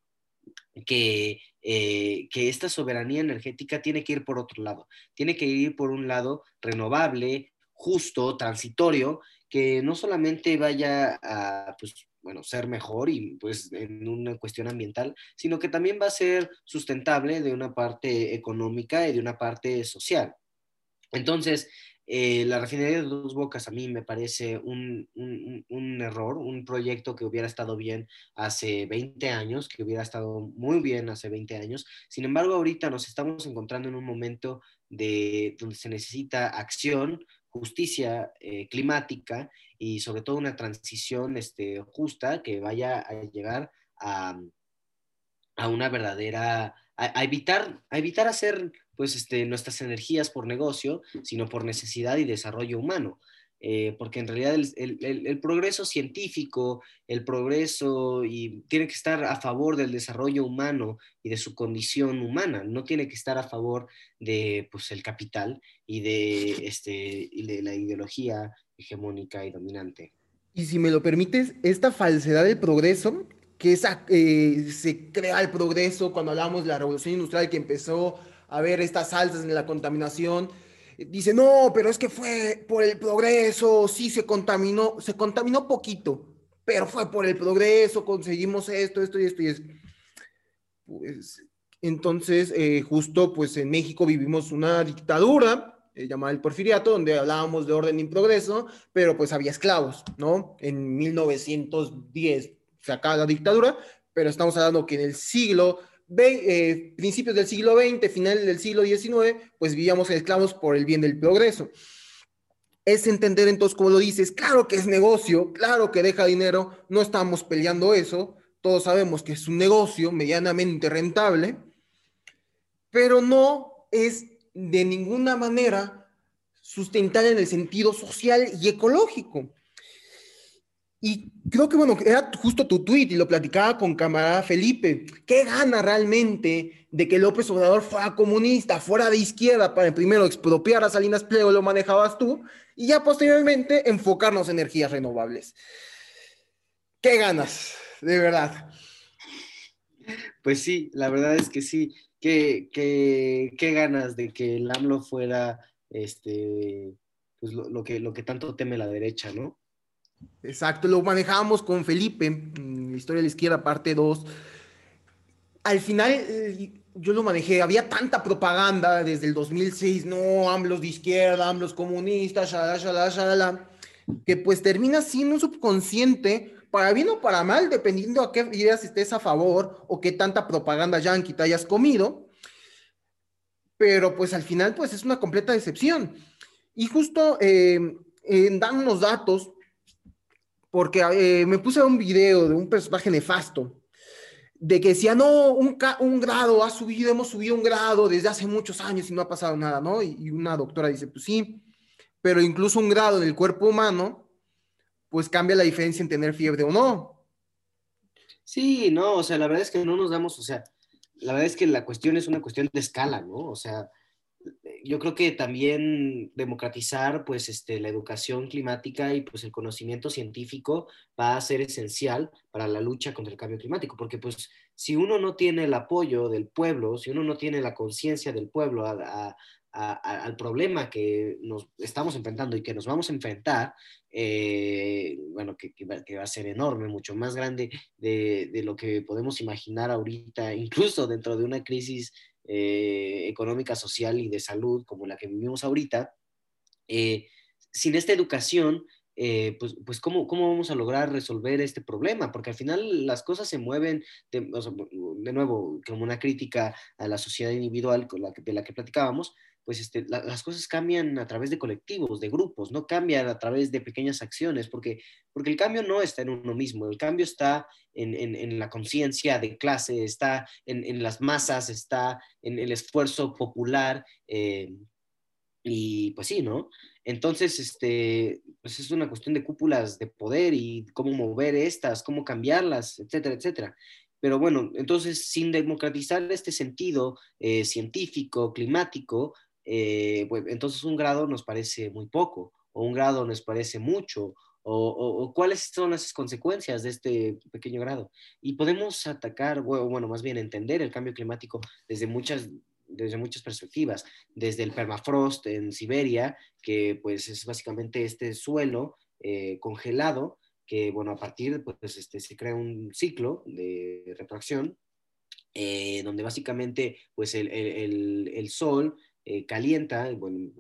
que, eh, que esta soberanía energética tiene que ir por otro lado, tiene que ir por un lado renovable, justo, transitorio, que no solamente vaya a pues, bueno, ser mejor y pues en una cuestión ambiental, sino que también va a ser sustentable de una parte económica y de una parte social. Entonces, eh, la refinería de Dos Bocas a mí me parece un, un, un, error, un proyecto que hubiera estado bien hace 20 años, que hubiera estado muy bien hace 20 años. Sin embargo, ahorita nos estamos encontrando en un momento de, donde se necesita acción, justicia climática y sobre todo una transición este, justa que vaya a llegar a, a una verdadera, a, evitar, a evitar hacer pues, este, nuestras energías por negocio, sino por necesidad y desarrollo humano. Eh, porque en realidad el, progreso científico, el progreso y tiene que estar a favor del desarrollo humano y de su condición humana, no tiene que estar a favor de pues, el capital y de, este, y de la ideología hegemónica y dominante. Y si me lo permites, esta falsedad del progreso que eh, se crea el progreso cuando hablamos de la revolución industrial que empezó a ver estas alzas en la contaminación. Dice, no, pero es que fue por el progreso, sí se contaminó, se contaminó poquito, pero fue por el progreso, conseguimos esto, esto y esto y esto. Pues, entonces, eh, justo pues en México vivimos una dictadura eh, llamada el porfiriato, donde hablábamos de orden y progreso, pero pues había esclavos, ¿no? En 1910 se acaba la dictadura, pero estamos hablando que en el siglo, eh, principios del siglo XX, final del siglo XIX, pues vivíamos esclavos por el bien del progreso. Es entender entonces, como lo dices, claro que es negocio, claro que deja dinero, no estamos peleando eso, todos sabemos que es un negocio medianamente rentable, pero no es de ninguna manera sustentable en el sentido social y ecológico. Y creo que, bueno, era justo tu tweet y lo platicaba con camarada Felipe. ¿Qué gana realmente de que López Obrador fuera comunista, fuera de izquierda, para primero expropiar a Salinas Pliego, lo manejabas tú, y ya posteriormente enfocarnos en energías renovables? ¿Qué ganas, de verdad? Pues sí, la verdad es que sí. ¿Qué, qué, ganas de que el AMLO fuera este, pues lo, que, lo que tanto teme la derecha, ¿no? Exacto, lo manejábamos con Felipe, en Historia de la Izquierda, parte 2. Al final, eh, yo lo manejé, había tanta propaganda desde el 2006, no, AMLOS de izquierda, AMLOS comunistas, shalala, shalala, shalala, que pues termina siendo un subconsciente, para bien o para mal, dependiendo a qué ideas estés a favor o qué tanta propaganda yankee te hayas comido, pero pues al final pues es una completa decepción. Y justo eh, dan unos datos porque eh, me puse un video de un personaje nefasto, de que decía, no, un, un, grado ha subido, hemos subido un grado desde hace muchos años y no ha pasado nada, ¿no? Y, una doctora dice, pues sí, pero incluso un grado en el cuerpo humano, pues cambia la diferencia en tener fiebre o no. Sí, no, o sea, la verdad es que no nos damos, o sea, la verdad es que la cuestión es una cuestión de escala, ¿no? O sea, yo creo que también democratizar pues este, la educación climática y pues el conocimiento científico va a ser esencial para la lucha contra el cambio climático, porque pues si uno no tiene el apoyo del pueblo, si uno no tiene la conciencia del pueblo al problema que nos estamos enfrentando y que nos vamos a enfrentar, eh, bueno, que, va, a ser enorme, mucho más grande de, de, lo que podemos imaginar ahorita, incluso dentro de una crisis eh, económica, social y de salud como la que vivimos ahorita, eh, sin esta educación, eh, pues, pues ¿cómo, ¿cómo, vamos a lograr resolver este problema? Porque al final las cosas se mueven, de, nuevo, como una crítica a la sociedad individual con la de la que platicábamos, pues este, las cosas cambian a través de colectivos, de grupos, no cambian a través de pequeñas acciones, porque, porque el cambio no está en uno mismo, el cambio está en, en, la conciencia de clase, está en, en, las masas, está en el esfuerzo popular, eh, y pues sí, ¿no? Entonces, este, pues es una cuestión de cúpulas de poder y cómo mover estas, cómo cambiarlas, etcétera, etcétera. Pero bueno, entonces, sin democratizar este sentido eh, científico, climático, eh, entonces un grado nos parece muy poco, o un grado nos parece mucho, o, cuáles son las consecuencias de este pequeño grado. Y podemos atacar, bueno, más bien entender el cambio climático desde muchas, desde muchas perspectivas, desde el permafrost en Siberia, que pues es básicamente este suelo eh, congelado, que bueno, a partir, pues este, se crea un ciclo de retracción, eh, donde básicamente pues el, el, el sol eh, calienta, bueno,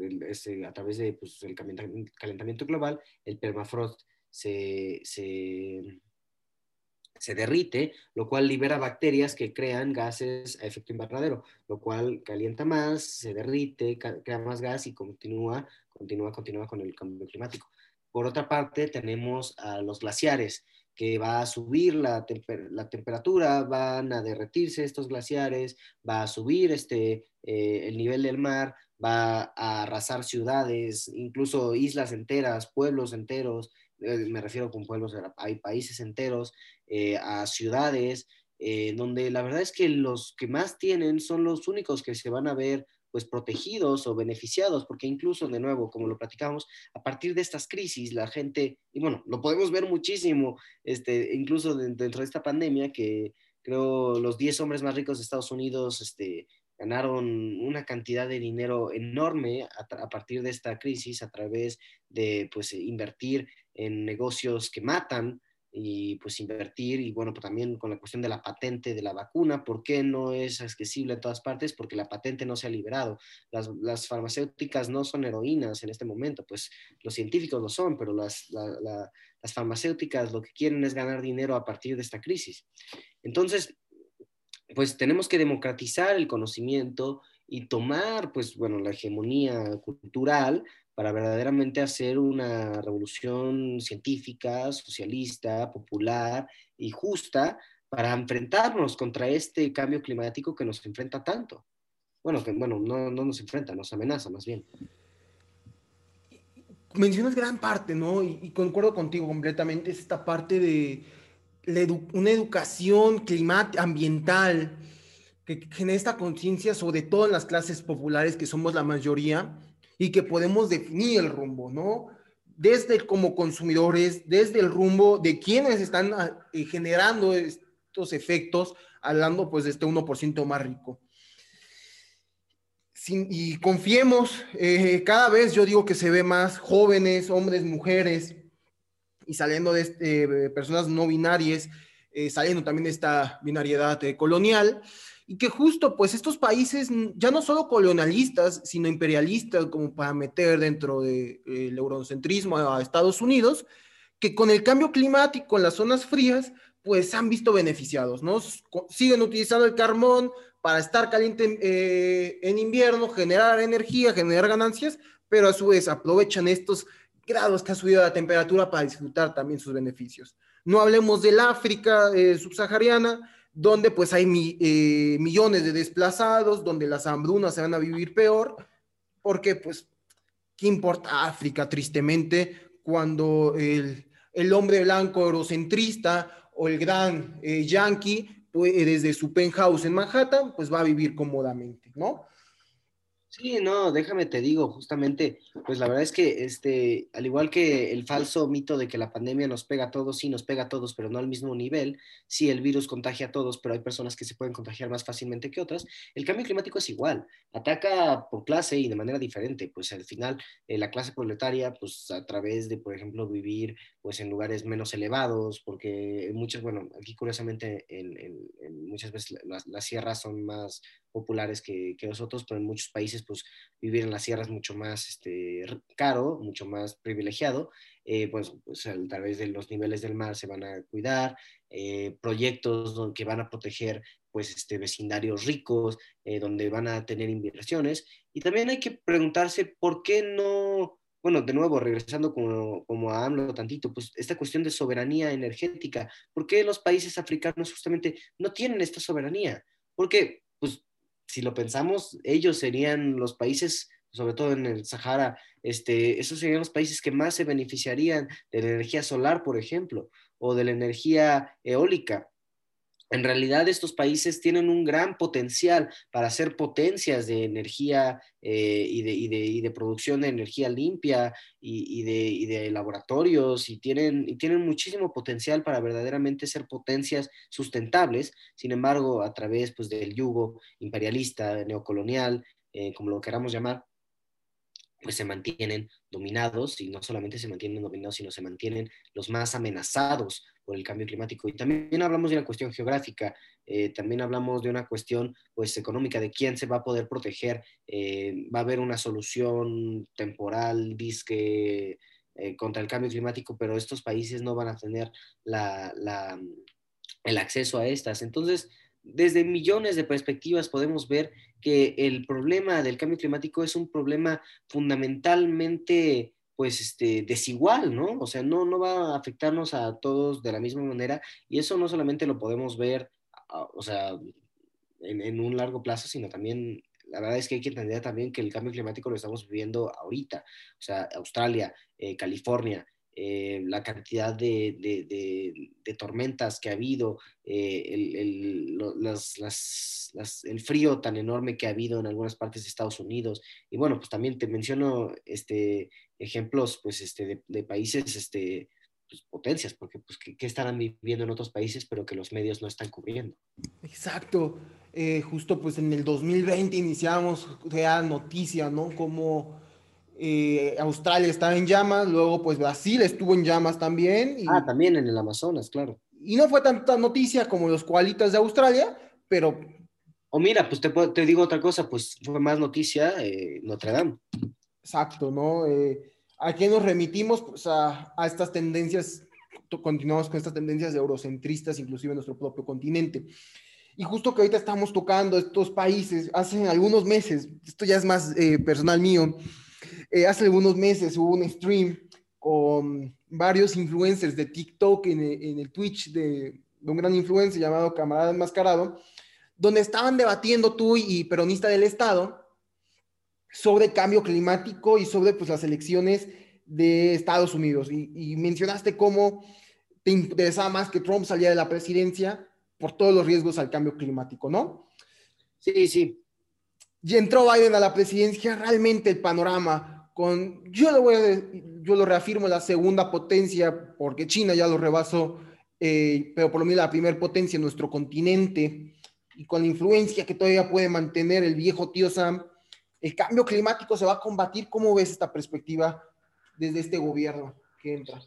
a través del pues, el calentamiento global, el permafrost se, se, se derrite, lo cual libera bacterias que crean gases a efecto invernadero, lo cual calienta más, se derrite, crea más gas y continúa, continúa, continúa con el cambio climático. Por otra parte, tenemos a los glaciares, que va a subir la, la, temperatura, van a derretirse estos glaciares, va a subir este, eh, el nivel del mar, va a arrasar ciudades, incluso islas enteras, pueblos enteros, eh, me refiero con pueblos, hay países enteros, eh, a ciudades, donde la verdad es que los que más tienen son los únicos que se van a ver pues protegidos o beneficiados, porque incluso, de nuevo, como lo platicamos, a partir de estas crisis, la gente, y bueno, lo podemos ver muchísimo, este, incluso dentro de esta pandemia, que creo los 10 hombres más ricos de Estados Unidos este, ganaron una cantidad de dinero enorme a, a, partir de esta crisis a través de pues, invertir en negocios que matan, y pues invertir y bueno, pues también con la cuestión de la patente de la vacuna, ¿por qué no es accesible en todas partes? Porque la patente no se ha liberado. Las, las farmacéuticas no son heroínas en este momento, pues los científicos lo son, pero las, las farmacéuticas lo que quieren es ganar dinero a partir de esta crisis. Entonces, pues tenemos que democratizar el conocimiento y tomar, pues bueno, la hegemonía cultural para verdaderamente hacer una revolución científica, socialista, popular y justa para enfrentarnos contra este cambio climático que nos enfrenta tanto. Bueno, que, bueno no, no nos enfrenta, nos amenaza más bien. Mencionas gran parte, ¿no? Y, concuerdo contigo completamente, es esta parte de una educación climática, ambiental, que genera esta conciencia sobre todo en las clases populares, que somos la mayoría, y que podemos definir el rumbo, ¿no? Desde como consumidores, desde el rumbo de quienes están ah, eh, generando estos efectos, hablando pues de este 1% más rico. y confiemos, eh, cada vez yo digo que se ve más jóvenes, hombres, mujeres, y saliendo de este, personas no binarias, eh, saliendo también de esta binariedad colonial, y que justo pues estos países ya no solo colonialistas, sino imperialistas, como para meter dentro del eurocentrismo a Estados Unidos, que con el cambio climático en las zonas frías, pues han visto beneficiados, ¿no? Siguen utilizando el carbón para estar caliente eh, en invierno, generar energía, generar ganancias, pero a su vez aprovechan estos grados que ha subido la temperatura para disfrutar también sus beneficios. No hablemos del África eh, subsahariana, donde pues hay eh, millones de desplazados, donde las hambrunas se van a vivir peor, porque pues, ¿qué importa África tristemente cuando el, hombre blanco eurocentrista o el gran eh, yankee, pues, desde su penthouse en Manhattan, pues va a vivir cómodamente, ¿no? Sí, no, déjame te digo, justamente, pues la verdad es que, este, al igual que el falso mito de que la pandemia nos pega a todos, sí nos pega a todos, pero no al mismo nivel, sí el virus contagia a todos, pero hay personas que se pueden contagiar más fácilmente que otras, el cambio climático es igual, ataca por clase y de manera diferente, pues al final eh, la clase proletaria, pues a través de, por ejemplo, vivir pues en lugares menos elevados, porque muchas, bueno, aquí curiosamente en, muchas veces las, las sierras son más populares que, que, otros, pero en muchos países pues vivir en las sierras es mucho más este, caro, mucho más privilegiado, eh, pues, pues, a través de los niveles del mar se van a cuidar, eh, proyectos que van a proteger pues este, vecindarios ricos, eh, donde van a tener inversiones, y también hay que preguntarse por qué no, bueno, de nuevo, regresando como, como a AMLO tantito, pues esta cuestión de soberanía energética, ¿por qué los países africanos justamente no tienen esta soberanía? Porque, pues, si lo pensamos, ellos serían los países, sobre todo en el Sahara, este, esos serían los países que más se beneficiarían de la energía solar, por ejemplo, o de la energía eólica en realidad estos países tienen un gran potencial para ser potencias de energía eh, y, de, producción de energía limpia y, de, laboratorios y tienen, muchísimo potencial para verdaderamente ser potencias sustentables. Sin embargo, a través pues, del yugo imperialista, neocolonial, eh, como lo queramos llamar, pues se mantienen dominados y no solamente se mantienen dominados, sino se mantienen los más amenazados por el cambio climático. Y también hablamos de una cuestión geográfica, eh, también hablamos de una cuestión pues económica, de quién se va a poder proteger. Eh, va a haber una solución temporal, disque, eh, contra el cambio climático, pero estos países no van a tener la, el acceso a estas. Entonces, desde millones de perspectivas podemos ver que el problema del cambio climático es un problema fundamentalmente pues este, desigual, ¿no? O sea, no, no va a afectarnos a todos de la misma manera y eso no solamente lo podemos ver, o sea, en, un largo plazo, sino también, la verdad es que hay que entender también que el cambio climático lo estamos viviendo ahorita, o sea, Australia, eh, California, eh, la cantidad de, de, tormentas que ha habido, eh, el, el, las, las, el, frío tan enorme que ha habido en algunas partes de Estados Unidos. Y bueno, pues también te menciono este, ejemplos pues, este, de, países, este, pues, potencias, porque pues, ¿qué, estarán viviendo en otros países, pero que los medios no están cubriendo? Exacto. Eh, justo pues en el 2020 iniciamos ya noticia, ¿no? Como eh, Australia estaba en llamas, luego pues Brasil estuvo en llamas también. ah, también en el Amazonas, claro. Y no fue tanta noticia como los cualitas de Australia, pero... O mira, pues te, te digo otra cosa, pues fue más noticia eh, Notre Dame. Exacto, ¿no? Eh, ¿A qué nos remitimos? Pues a, a estas tendencias, continuamos con estas tendencias eurocentristas, inclusive en nuestro propio continente. Y justo que ahorita estamos tocando estos países, hace algunos meses, esto ya es más personal mío, eh, hace algunos meses hubo un stream con varios influencers de TikTok en, el Twitch de, un gran influencer llamado Camarada Enmascarado, donde estaban debatiendo tú y peronista del Estado sobre cambio climático y sobre pues, las elecciones de Estados Unidos. Y, y mencionaste cómo te interesaba más que Trump saliera de la presidencia por todos los riesgos al cambio climático, ¿no? Sí, sí. Y entró Biden a la presidencia, realmente el panorama con, yo lo, voy a, yo lo reafirmo, la segunda potencia, porque China ya lo rebasó, eh, pero por lo menos la primera potencia en nuestro continente, y con la influencia que todavía puede mantener el viejo tío Sam, el cambio climático se va a combatir. ¿Cómo ves esta perspectiva desde este gobierno que entra?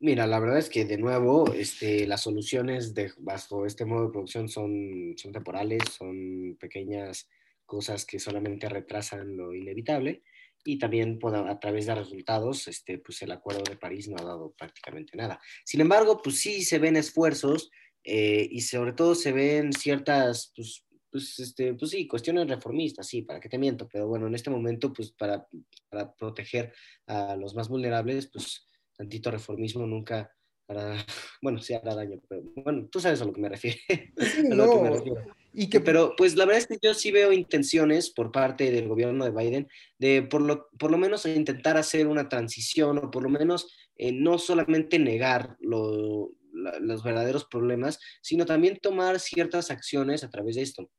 Mira, la verdad es que de nuevo, este, las soluciones de, bajo este modo de producción son, son temporales, son pequeñas cosas que solamente retrasan lo inevitable y también a través de resultados, este, pues el Acuerdo de París no ha dado prácticamente nada. Sin embargo, pues sí se ven esfuerzos eh, y sobre todo se ven ciertas, pues, pues, este, pues sí, cuestiones reformistas, sí, para que te miento, pero bueno, en este momento, pues para, para proteger a los más vulnerables, pues tantito reformismo nunca hará, bueno, sí hará daño, pero bueno, tú sabes a lo que me refiero. a lo que me refiero. Y que, pero pues la verdad es que yo sí veo intenciones por parte del gobierno de Biden de por lo, por lo menos intentar hacer una transición o por lo menos eh, no solamente negar lo, los verdaderos problemas, sino también tomar ciertas acciones a través de esto.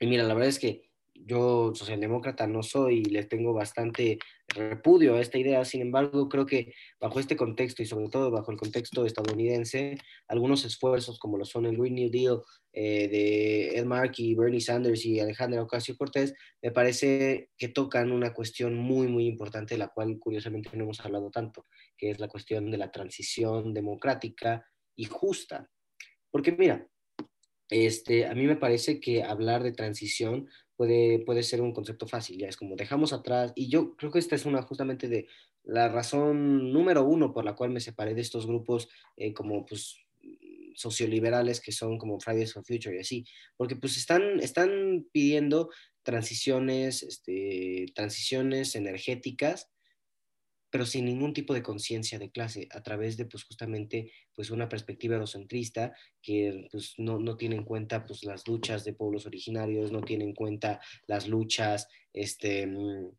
Y mira, la verdad es que yo socialdemócrata no soy y le tengo bastante repudio a esta idea, sin embargo, creo que bajo este contexto y sobre todo bajo el contexto estadounidense, algunos esfuerzos como lo son el Green New Deal eh, de Ed Markey, Bernie Sanders y Alejandra Ocasio Cortés, me parece que tocan una cuestión muy, muy importante, de la cual curiosamente no hemos hablado tanto, que es la cuestión de la transición democrática y justa. Porque mira, este, a mí me parece que hablar de transición puede, puede ser un concepto fácil, ya es como dejamos atrás, y yo creo que esta es una justamente de la razón número uno por la cual me separé de estos grupos eh, como pues socioliberales que son como Fridays for Future y así, porque pues están, están pidiendo transiciones, este, transiciones energéticas pero sin ningún tipo de conciencia de clase, a través de pues justamente pues una perspectiva eurocentrista que pues no, no, tiene en cuenta pues las luchas de pueblos originarios, no tiene en cuenta las luchas este, mm,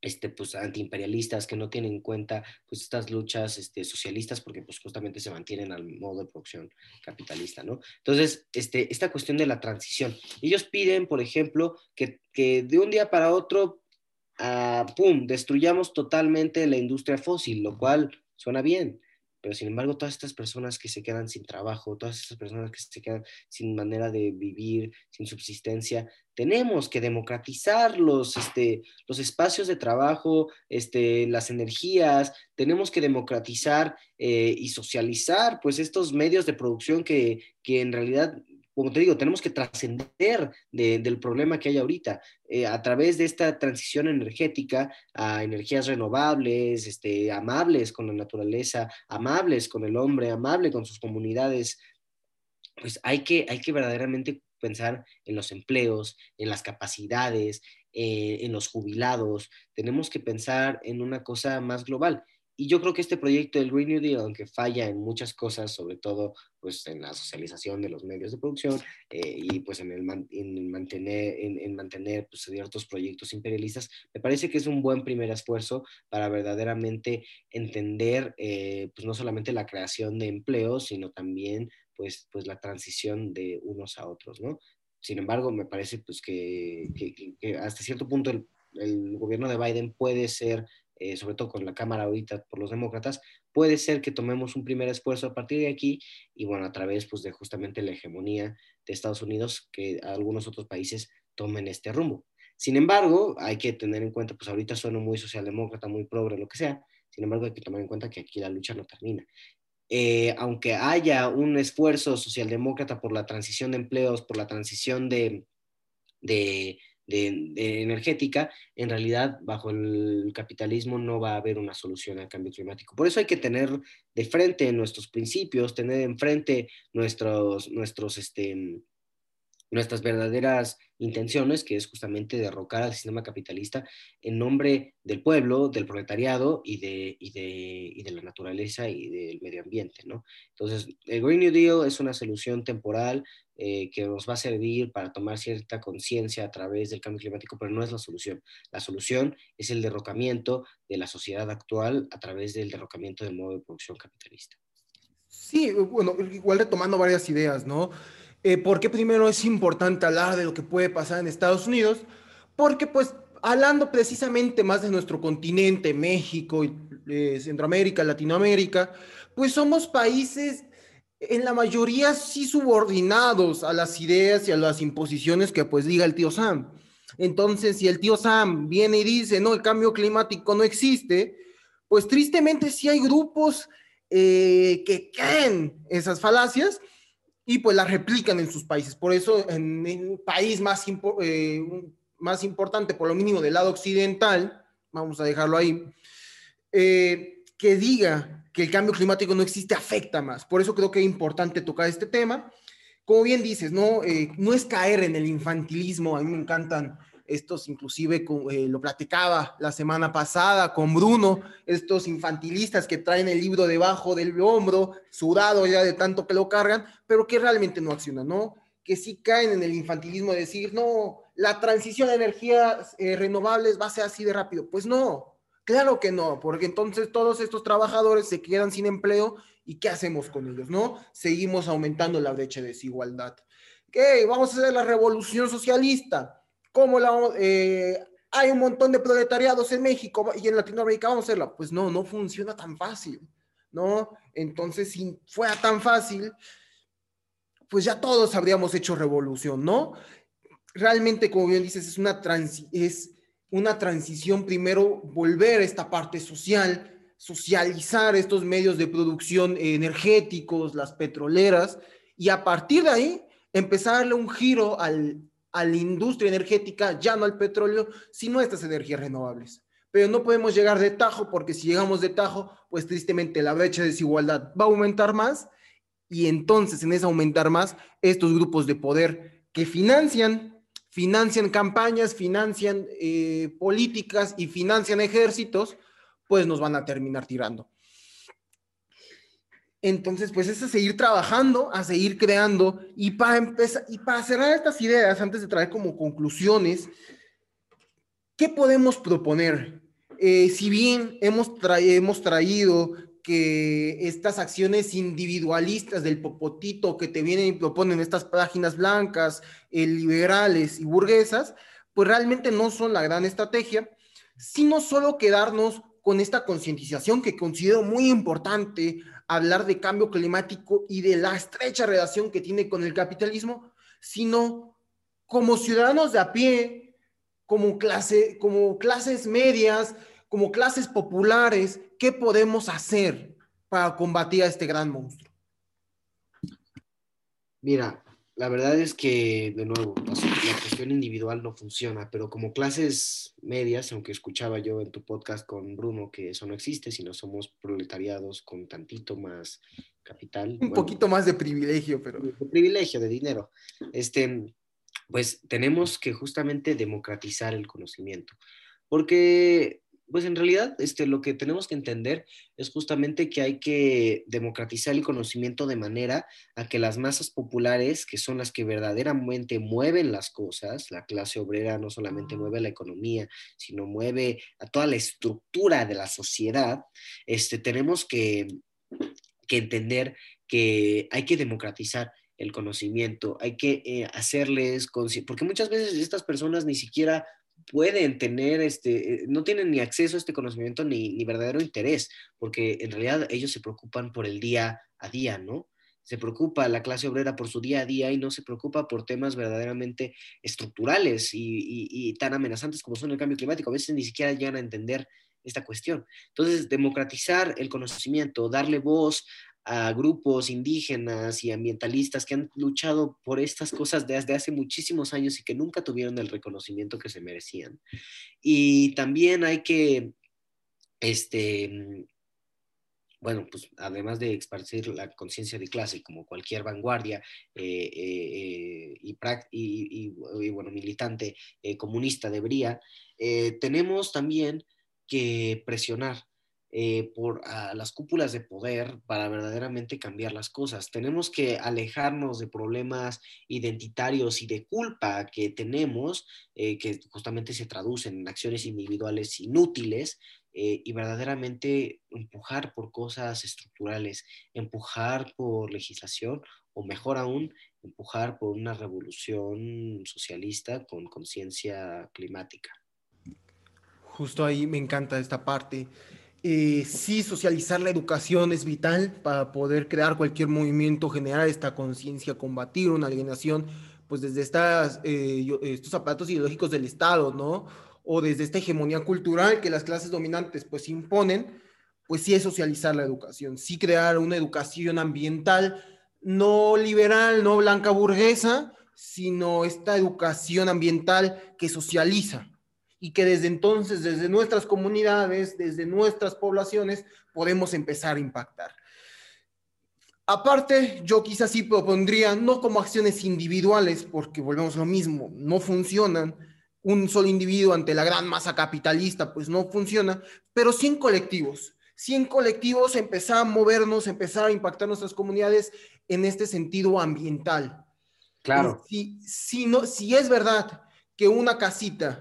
este, pues, antiimperialistas, que no tienen en cuenta pues, estas luchas este, socialistas, porque pues, justamente se mantienen al modo de producción capitalista, ¿no? Entonces, este, esta cuestión de la transición. Ellos piden, por ejemplo, que, que de un día para otro ¡pum!, destruyamos totalmente la industria fósil, lo cual suena bien, pero sin embargo todas estas personas que se quedan sin trabajo, todas estas personas que se quedan sin manera de vivir, sin subsistencia, tenemos que democratizar los, este, los espacios de trabajo, este, las energías, tenemos que democratizar eh, y socializar pues estos medios de producción que, que en realidad como te digo, tenemos que trascender del problema que hay ahorita eh, a través de esta transición energética a energías renovables, este, amables con la naturaleza, amables con el hombre, amables con sus comunidades. pues hay que, hay que verdaderamente pensar en los empleos, en las capacidades, eh, en los jubilados. Tenemos que pensar en una cosa más global. Y yo creo que este proyecto del Green New Deal, aunque falla en muchas cosas, sobre todo pues, en la socialización de los medios de producción eh, y pues en, el en mantener, en, mantener pues, ciertos proyectos imperialistas, me parece que es un buen primer esfuerzo para verdaderamente entender eh, pues, no solamente la creación de empleos, sino también pues, pues la transición de unos a otros, ¿no? Sin embargo, me parece pues que, que, hasta cierto punto el, el, gobierno de Biden puede ser, eh, sobre todo con la Cámara ahorita por los demócratas, puede ser que tomemos un primer esfuerzo a partir de aquí y bueno, a través pues de justamente la hegemonía de Estados Unidos, que algunos otros países tomen este rumbo. Sin embargo, hay que tener en cuenta, pues ahorita sueno muy socialdemócrata, muy progre, lo que sea, sin embargo hay que tomar en cuenta que aquí la lucha no termina. Eh, aunque haya un esfuerzo socialdemócrata por la transición de empleos, por la transición de, energética, en realidad bajo el capitalismo no va a haber una solución al cambio climático. Por eso hay que tener de frente nuestros principios, tener enfrente nuestros, nuestros, este, nuestras verdaderas intenciones, que es justamente derrocar al sistema capitalista en nombre del pueblo, del proletariado y de, y de, y de la naturaleza y del medio ambiente. ¿no? Entonces, el Green New Deal es una solución temporal eh, que nos va a servir para tomar cierta conciencia a través del cambio climático, pero no es la solución. La solución es el derrocamiento de la sociedad actual a través del derrocamiento del modo de producción capitalista. Sí, bueno, igual retomando varias ideas, ¿no? Eh, ¿Por qué primero es importante hablar de lo que puede pasar en Estados Unidos? Porque pues hablando precisamente más de nuestro continente, México, eh, Centroamérica, Latinoamérica, pues somos países en la mayoría sí subordinados a las ideas y a las imposiciones que pues diga el tío Sam. Entonces, si el tío Sam viene y dice, no, el cambio climático no existe, pues tristemente sí hay grupos eh, que creen esas falacias y pues la replican en sus países. Por eso en, un país más, eh, más importante, por lo mínimo del lado occidental, vamos a dejarlo ahí, eh, que diga que el cambio climático no existe afecta más. Por eso creo que es importante tocar este tema. Como bien dices, no, eh, no es caer en el infantilismo, a mí me encantan estos inclusive eh, lo platicaba la semana pasada con Bruno, estos infantilistas que traen el libro debajo del hombro, sudado ya de tanto que lo cargan, pero que realmente no accionan, ¿no? Que sí caen en el infantilismo de decir, no, la transición a energías eh, renovables va a ser así de rápido. Pues no, claro que no, porque entonces todos estos trabajadores se quedan sin empleo y ¿qué hacemos con ellos, no? Seguimos aumentando la brecha de desigualdad. ¿Qué? Vamos a hacer la revolución socialista ¿Cómo la eh, hay un montón de proletariados en México y en Latinoamérica, vamos a hacerla? Pues no, no funciona tan fácil, ¿no? Entonces, si fuera tan fácil, pues ya todos habríamos hecho revolución, ¿no? Realmente, como bien dices, es una, es una transición, primero, volver a esta parte social, socializar estos medios de producción energéticos, las petroleras, y a partir de ahí empezar a un giro al, a la industria energética, ya no al petróleo, sino a estas energías renovables. Pero no podemos llegar de tajo porque si llegamos de tajo, pues tristemente la brecha de desigualdad va a aumentar más y entonces en ese aumentar más, estos grupos de poder que financian, financian campañas, financian eh, políticas y financian ejércitos, pues nos van a terminar tirando. Entonces, pues es a seguir trabajando, a seguir creando y para empezar y para cerrar estas ideas antes de traer como conclusiones, ¿qué podemos proponer? Eh, si bien hemos, hemos traído que estas acciones individualistas del popotito que te vienen y proponen estas páginas blancas, eh, liberales y burguesas, pues realmente no son la gran estrategia, sino solo quedarnos con esta concientización que considero muy importante hablar de cambio climático y de la estrecha relación que tiene con el capitalismo, sino como ciudadanos de a pie, como, clase, como clases medias, como clases populares, ¿qué podemos hacer para combatir a este gran monstruo? Mira, la verdad es que, de nuevo, la cuestión individual no funciona, pero como clases medias, aunque escuchaba yo en tu podcast con Bruno que eso no existe, sino somos proletariados con tantito más capital. Un poquito más de privilegio, pero... De privilegio, de dinero. Este, pues tenemos que justamente democratizar el conocimiento, porque pues en realidad este, lo que tenemos que entender es justamente que hay que democratizar el conocimiento de manera a que las masas populares, que son las que verdaderamente mueven las cosas, la clase obrera no solamente mueve la economía, sino mueve a toda la estructura de la sociedad, este, tenemos que, que entender que hay que democratizar el conocimiento, hay que eh, hacerles, porque muchas veces estas personas ni siquiera pueden tener, este, no tienen ni acceso a este conocimiento ni, ni verdadero interés, porque en realidad ellos se preocupan por el día a día, ¿no? Se preocupa la clase obrera por su día a día y no se preocupa por temas verdaderamente estructurales y, y tan amenazantes como son el cambio climático. A veces ni siquiera llegan a entender esta cuestión. Entonces, democratizar el conocimiento, darle voz a grupos indígenas y ambientalistas que han luchado por estas cosas desde hace muchísimos años y que nunca tuvieron el reconocimiento que se merecían. Y también hay que, este, bueno, pues además de esparcir la conciencia de clase como cualquier vanguardia eh, eh, y, y, bueno, militante eh, comunista debería, tenemos también que presionar eh, por las cúpulas de poder para verdaderamente cambiar las cosas. Tenemos que alejarnos de problemas identitarios y de culpa que tenemos, eh, que justamente se traducen en acciones individuales inútiles, eh, y verdaderamente empujar por cosas estructurales, empujar por legislación o mejor aún, empujar por una revolución socialista con conciencia climática. Justo ahí me encanta esta parte. Eh, sí, socializar la educación es vital para poder crear cualquier movimiento, generar esta conciencia, combatir una alienación, pues desde eh, estos aparatos ideológicos del Estado, ¿no? O desde esta hegemonía cultural que las clases dominantes pues imponen, pues sí es socializar la educación, sí crear una educación ambiental, no liberal, no blanca burguesa, sino esta educación ambiental que socializa, y que desde entonces, desde nuestras comunidades, desde nuestras poblaciones, podemos empezar a impactar. Aparte, yo quizás sí propondría, no como acciones individuales, porque volvemos a lo mismo, no funcionan, un solo individuo ante la gran masa capitalista, pues no funciona, pero sí en colectivos, sí en colectivos empezar a movernos, empezar a impactar nuestras comunidades en este sentido ambiental. Claro. Si, si, no, si es verdad que una casita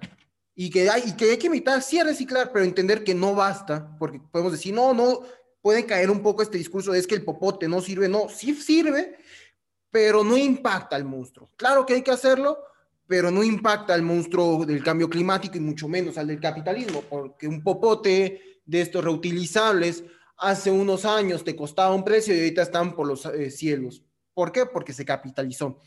y que hay, y que hay que evitar, sí reciclar, pero entender que no basta, porque podemos decir, no, no, puede caer un poco este discurso de es que el popote no sirve, no, sí sirve, pero no impacta al monstruo. Claro que hay que hacerlo, pero no impacta al monstruo del cambio climático y mucho menos al del capitalismo, porque un popote de estos reutilizables hace unos años te costaba un precio y ahorita están por los eh, cielos. ¿Por qué? Porque se capitalizó.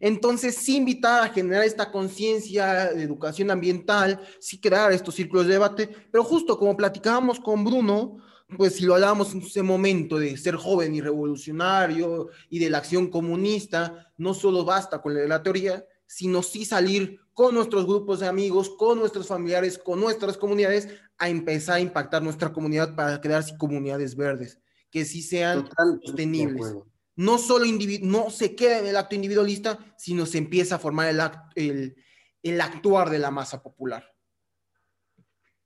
Entonces, sí invitar a generar esta conciencia de educación ambiental, sí crear estos círculos de debate, pero justo como platicábamos con Bruno, pues si lo hablábamos en ese momento de ser joven y revolucionario y de la acción comunista, no solo basta con la teoría, sino sí salir con nuestros grupos de amigos, con nuestros familiares, con nuestras comunidades, a empezar a impactar nuestra comunidad para crear comunidades verdes, que sí sean sostenibles no solo no se queda en el acto individualista, sino se empieza a formar el, el, actuar de la masa popular.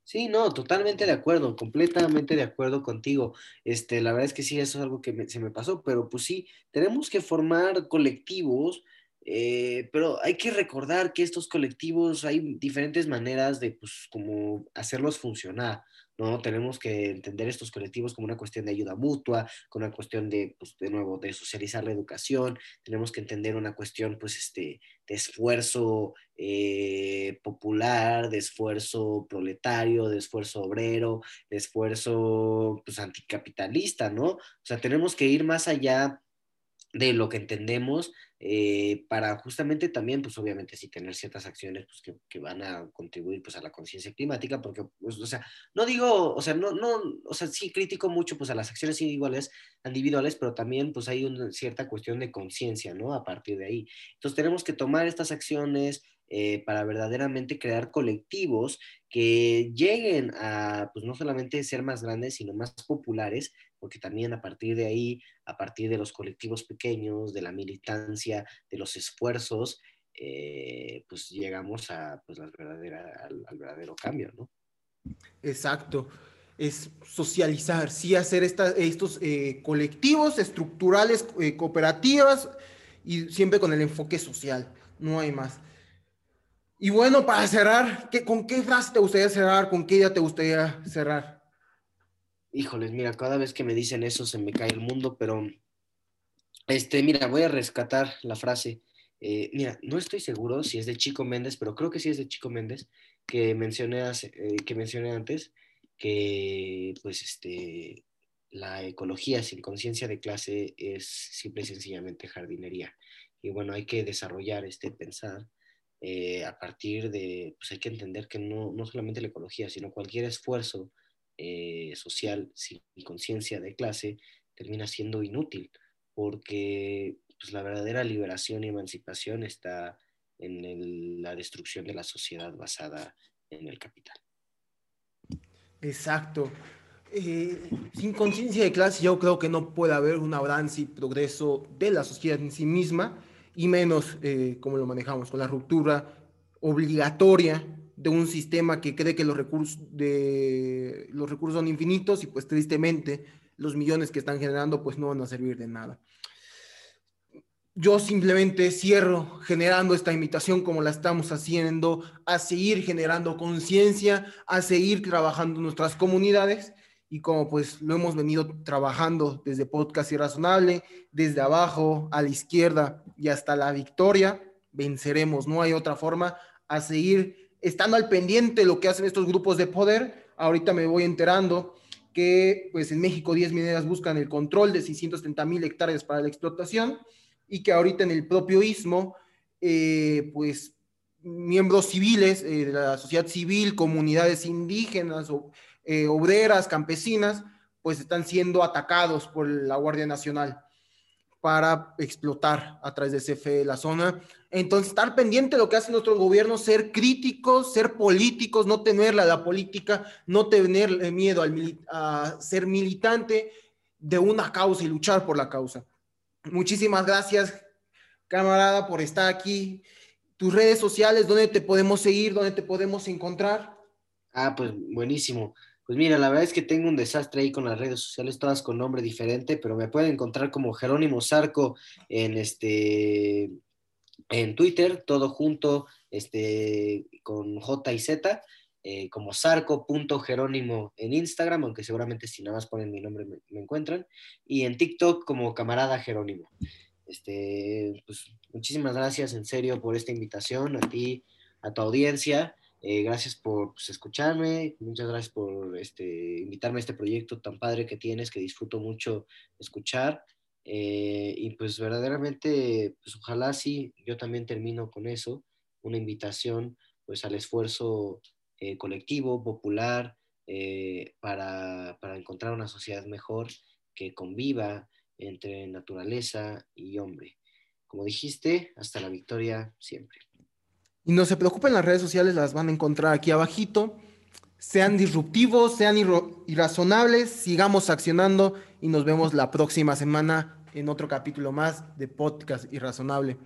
Sí, no, totalmente de acuerdo, completamente de acuerdo contigo. Este, la verdad es que sí, eso es algo que se me pasó, pero pues sí, tenemos que formar colectivos, eh, pero hay que recordar que estos colectivos hay diferentes maneras de, pues, como hacerlos funcionar. ¿No? Tenemos que entender estos colectivos como una cuestión de ayuda mutua, como una cuestión de, pues, de nuevo, de socializar la educación, tenemos que entender una cuestión, pues, este, de esfuerzo eh, popular, de esfuerzo proletario, de esfuerzo obrero, de esfuerzo, pues, anticapitalista, ¿no? O sea, tenemos que ir más allá de lo que entendemos eh, para justamente también, pues obviamente sí tener ciertas acciones pues, que, que van a contribuir pues a la conciencia climática, porque, pues, o sea, no digo, o sea, no, no, o sea, sí critico mucho pues a las acciones individuales, individuales, pero también pues hay una cierta cuestión de conciencia, ¿no? A partir de ahí. Entonces tenemos que tomar estas acciones, eh, para verdaderamente crear colectivos que lleguen a, pues no solamente ser más grandes, sino más populares, porque también a partir de ahí, a partir de los colectivos pequeños, de la militancia, de los esfuerzos, eh, pues llegamos a, pues, verdadera, al, verdadero cambio, ¿no? Exacto. Es socializar, sí hacer estos eh, colectivos estructurales, cooperativas y siempre con el enfoque social, no hay más. Y bueno, para cerrar, ¿qué, ¿con qué frase te gustaría cerrar? ¿Con qué idea te gustaría cerrar? Híjoles, mira, cada vez que me dicen eso se me cae el mundo, pero este, mira, voy a rescatar la frase. Eh, mira, no estoy seguro si es de Chico Méndez, pero creo que sí es de Chico Méndez, que mencioné, eh, que mencioné antes, que pues este, la ecología sin conciencia de clase es simple y sencillamente jardinería. Y bueno, hay que desarrollar este pensar eh, a partir de, pues hay que entender que no, no solamente la ecología, sino cualquier esfuerzo eh, social sin conciencia de clase termina siendo inútil, porque pues, la verdadera liberación y emancipación está en la destrucción de la sociedad basada en el capital. Exacto. Eh, sin conciencia de clase yo creo que no puede haber un avance y progreso de la sociedad en sí misma y menos eh, como lo manejamos, con la ruptura obligatoria de un sistema que cree que los recursos, de, los recursos son infinitos y pues tristemente los millones que están generando pues no van a servir de nada. Yo simplemente cierro generando esta invitación como la estamos haciendo, a seguir generando conciencia, a seguir trabajando nuestras comunidades y como pues lo hemos venido trabajando desde Podcast Irrazonable, desde abajo a la izquierda y hasta la victoria, venceremos, no hay otra forma, a seguir estando al pendiente de lo que hacen estos grupos de poder. Ahorita me voy enterando que pues en México 10 mineras buscan el control de 630 mil hectáreas para la explotación y que ahorita en el propio istmo, eh, pues miembros civiles eh, de la sociedad civil, comunidades indígenas o eh, obreras, campesinas, pues están siendo atacados por la Guardia Nacional para explotar a través de CFE la zona. Entonces, estar pendiente de lo que hace nuestro gobierno, ser críticos, ser políticos, no tenerla la política, no tener miedo al, a ser militante de una causa y luchar por la causa. Muchísimas gracias, camarada, por estar aquí. Tus redes sociales, ¿dónde te podemos seguir? ¿Dónde te podemos encontrar? Ah, pues buenísimo. Pues mira, la verdad es que tengo un desastre ahí con las redes sociales, todas con nombre diferente, pero me pueden encontrar como Jerónimo Zarco en este en Twitter, todo junto, este, con J y Z, eh, como Zarco.Jerónimo en Instagram, aunque seguramente si nada más ponen mi nombre me, me, encuentran, y en TikTok como Camarada Jerónimo. Este, pues, muchísimas gracias en serio por esta invitación, a ti, a tu audiencia. Eh, gracias por pues, escucharme, muchas gracias por este, invitarme a este proyecto tan padre que tienes, que disfruto mucho escuchar. Eh, y pues verdaderamente, pues ojalá sí, yo también termino con eso, una invitación pues al esfuerzo eh, colectivo, popular, para, para encontrar una sociedad mejor que conviva entre naturaleza y hombre. Como dijiste, hasta la victoria siempre. Y no se preocupen, las redes sociales las van a encontrar aquí abajito. Sean disruptivos, sean irrazonables, sigamos accionando y nos vemos la próxima semana en otro capítulo más de Podcast Irrazonable.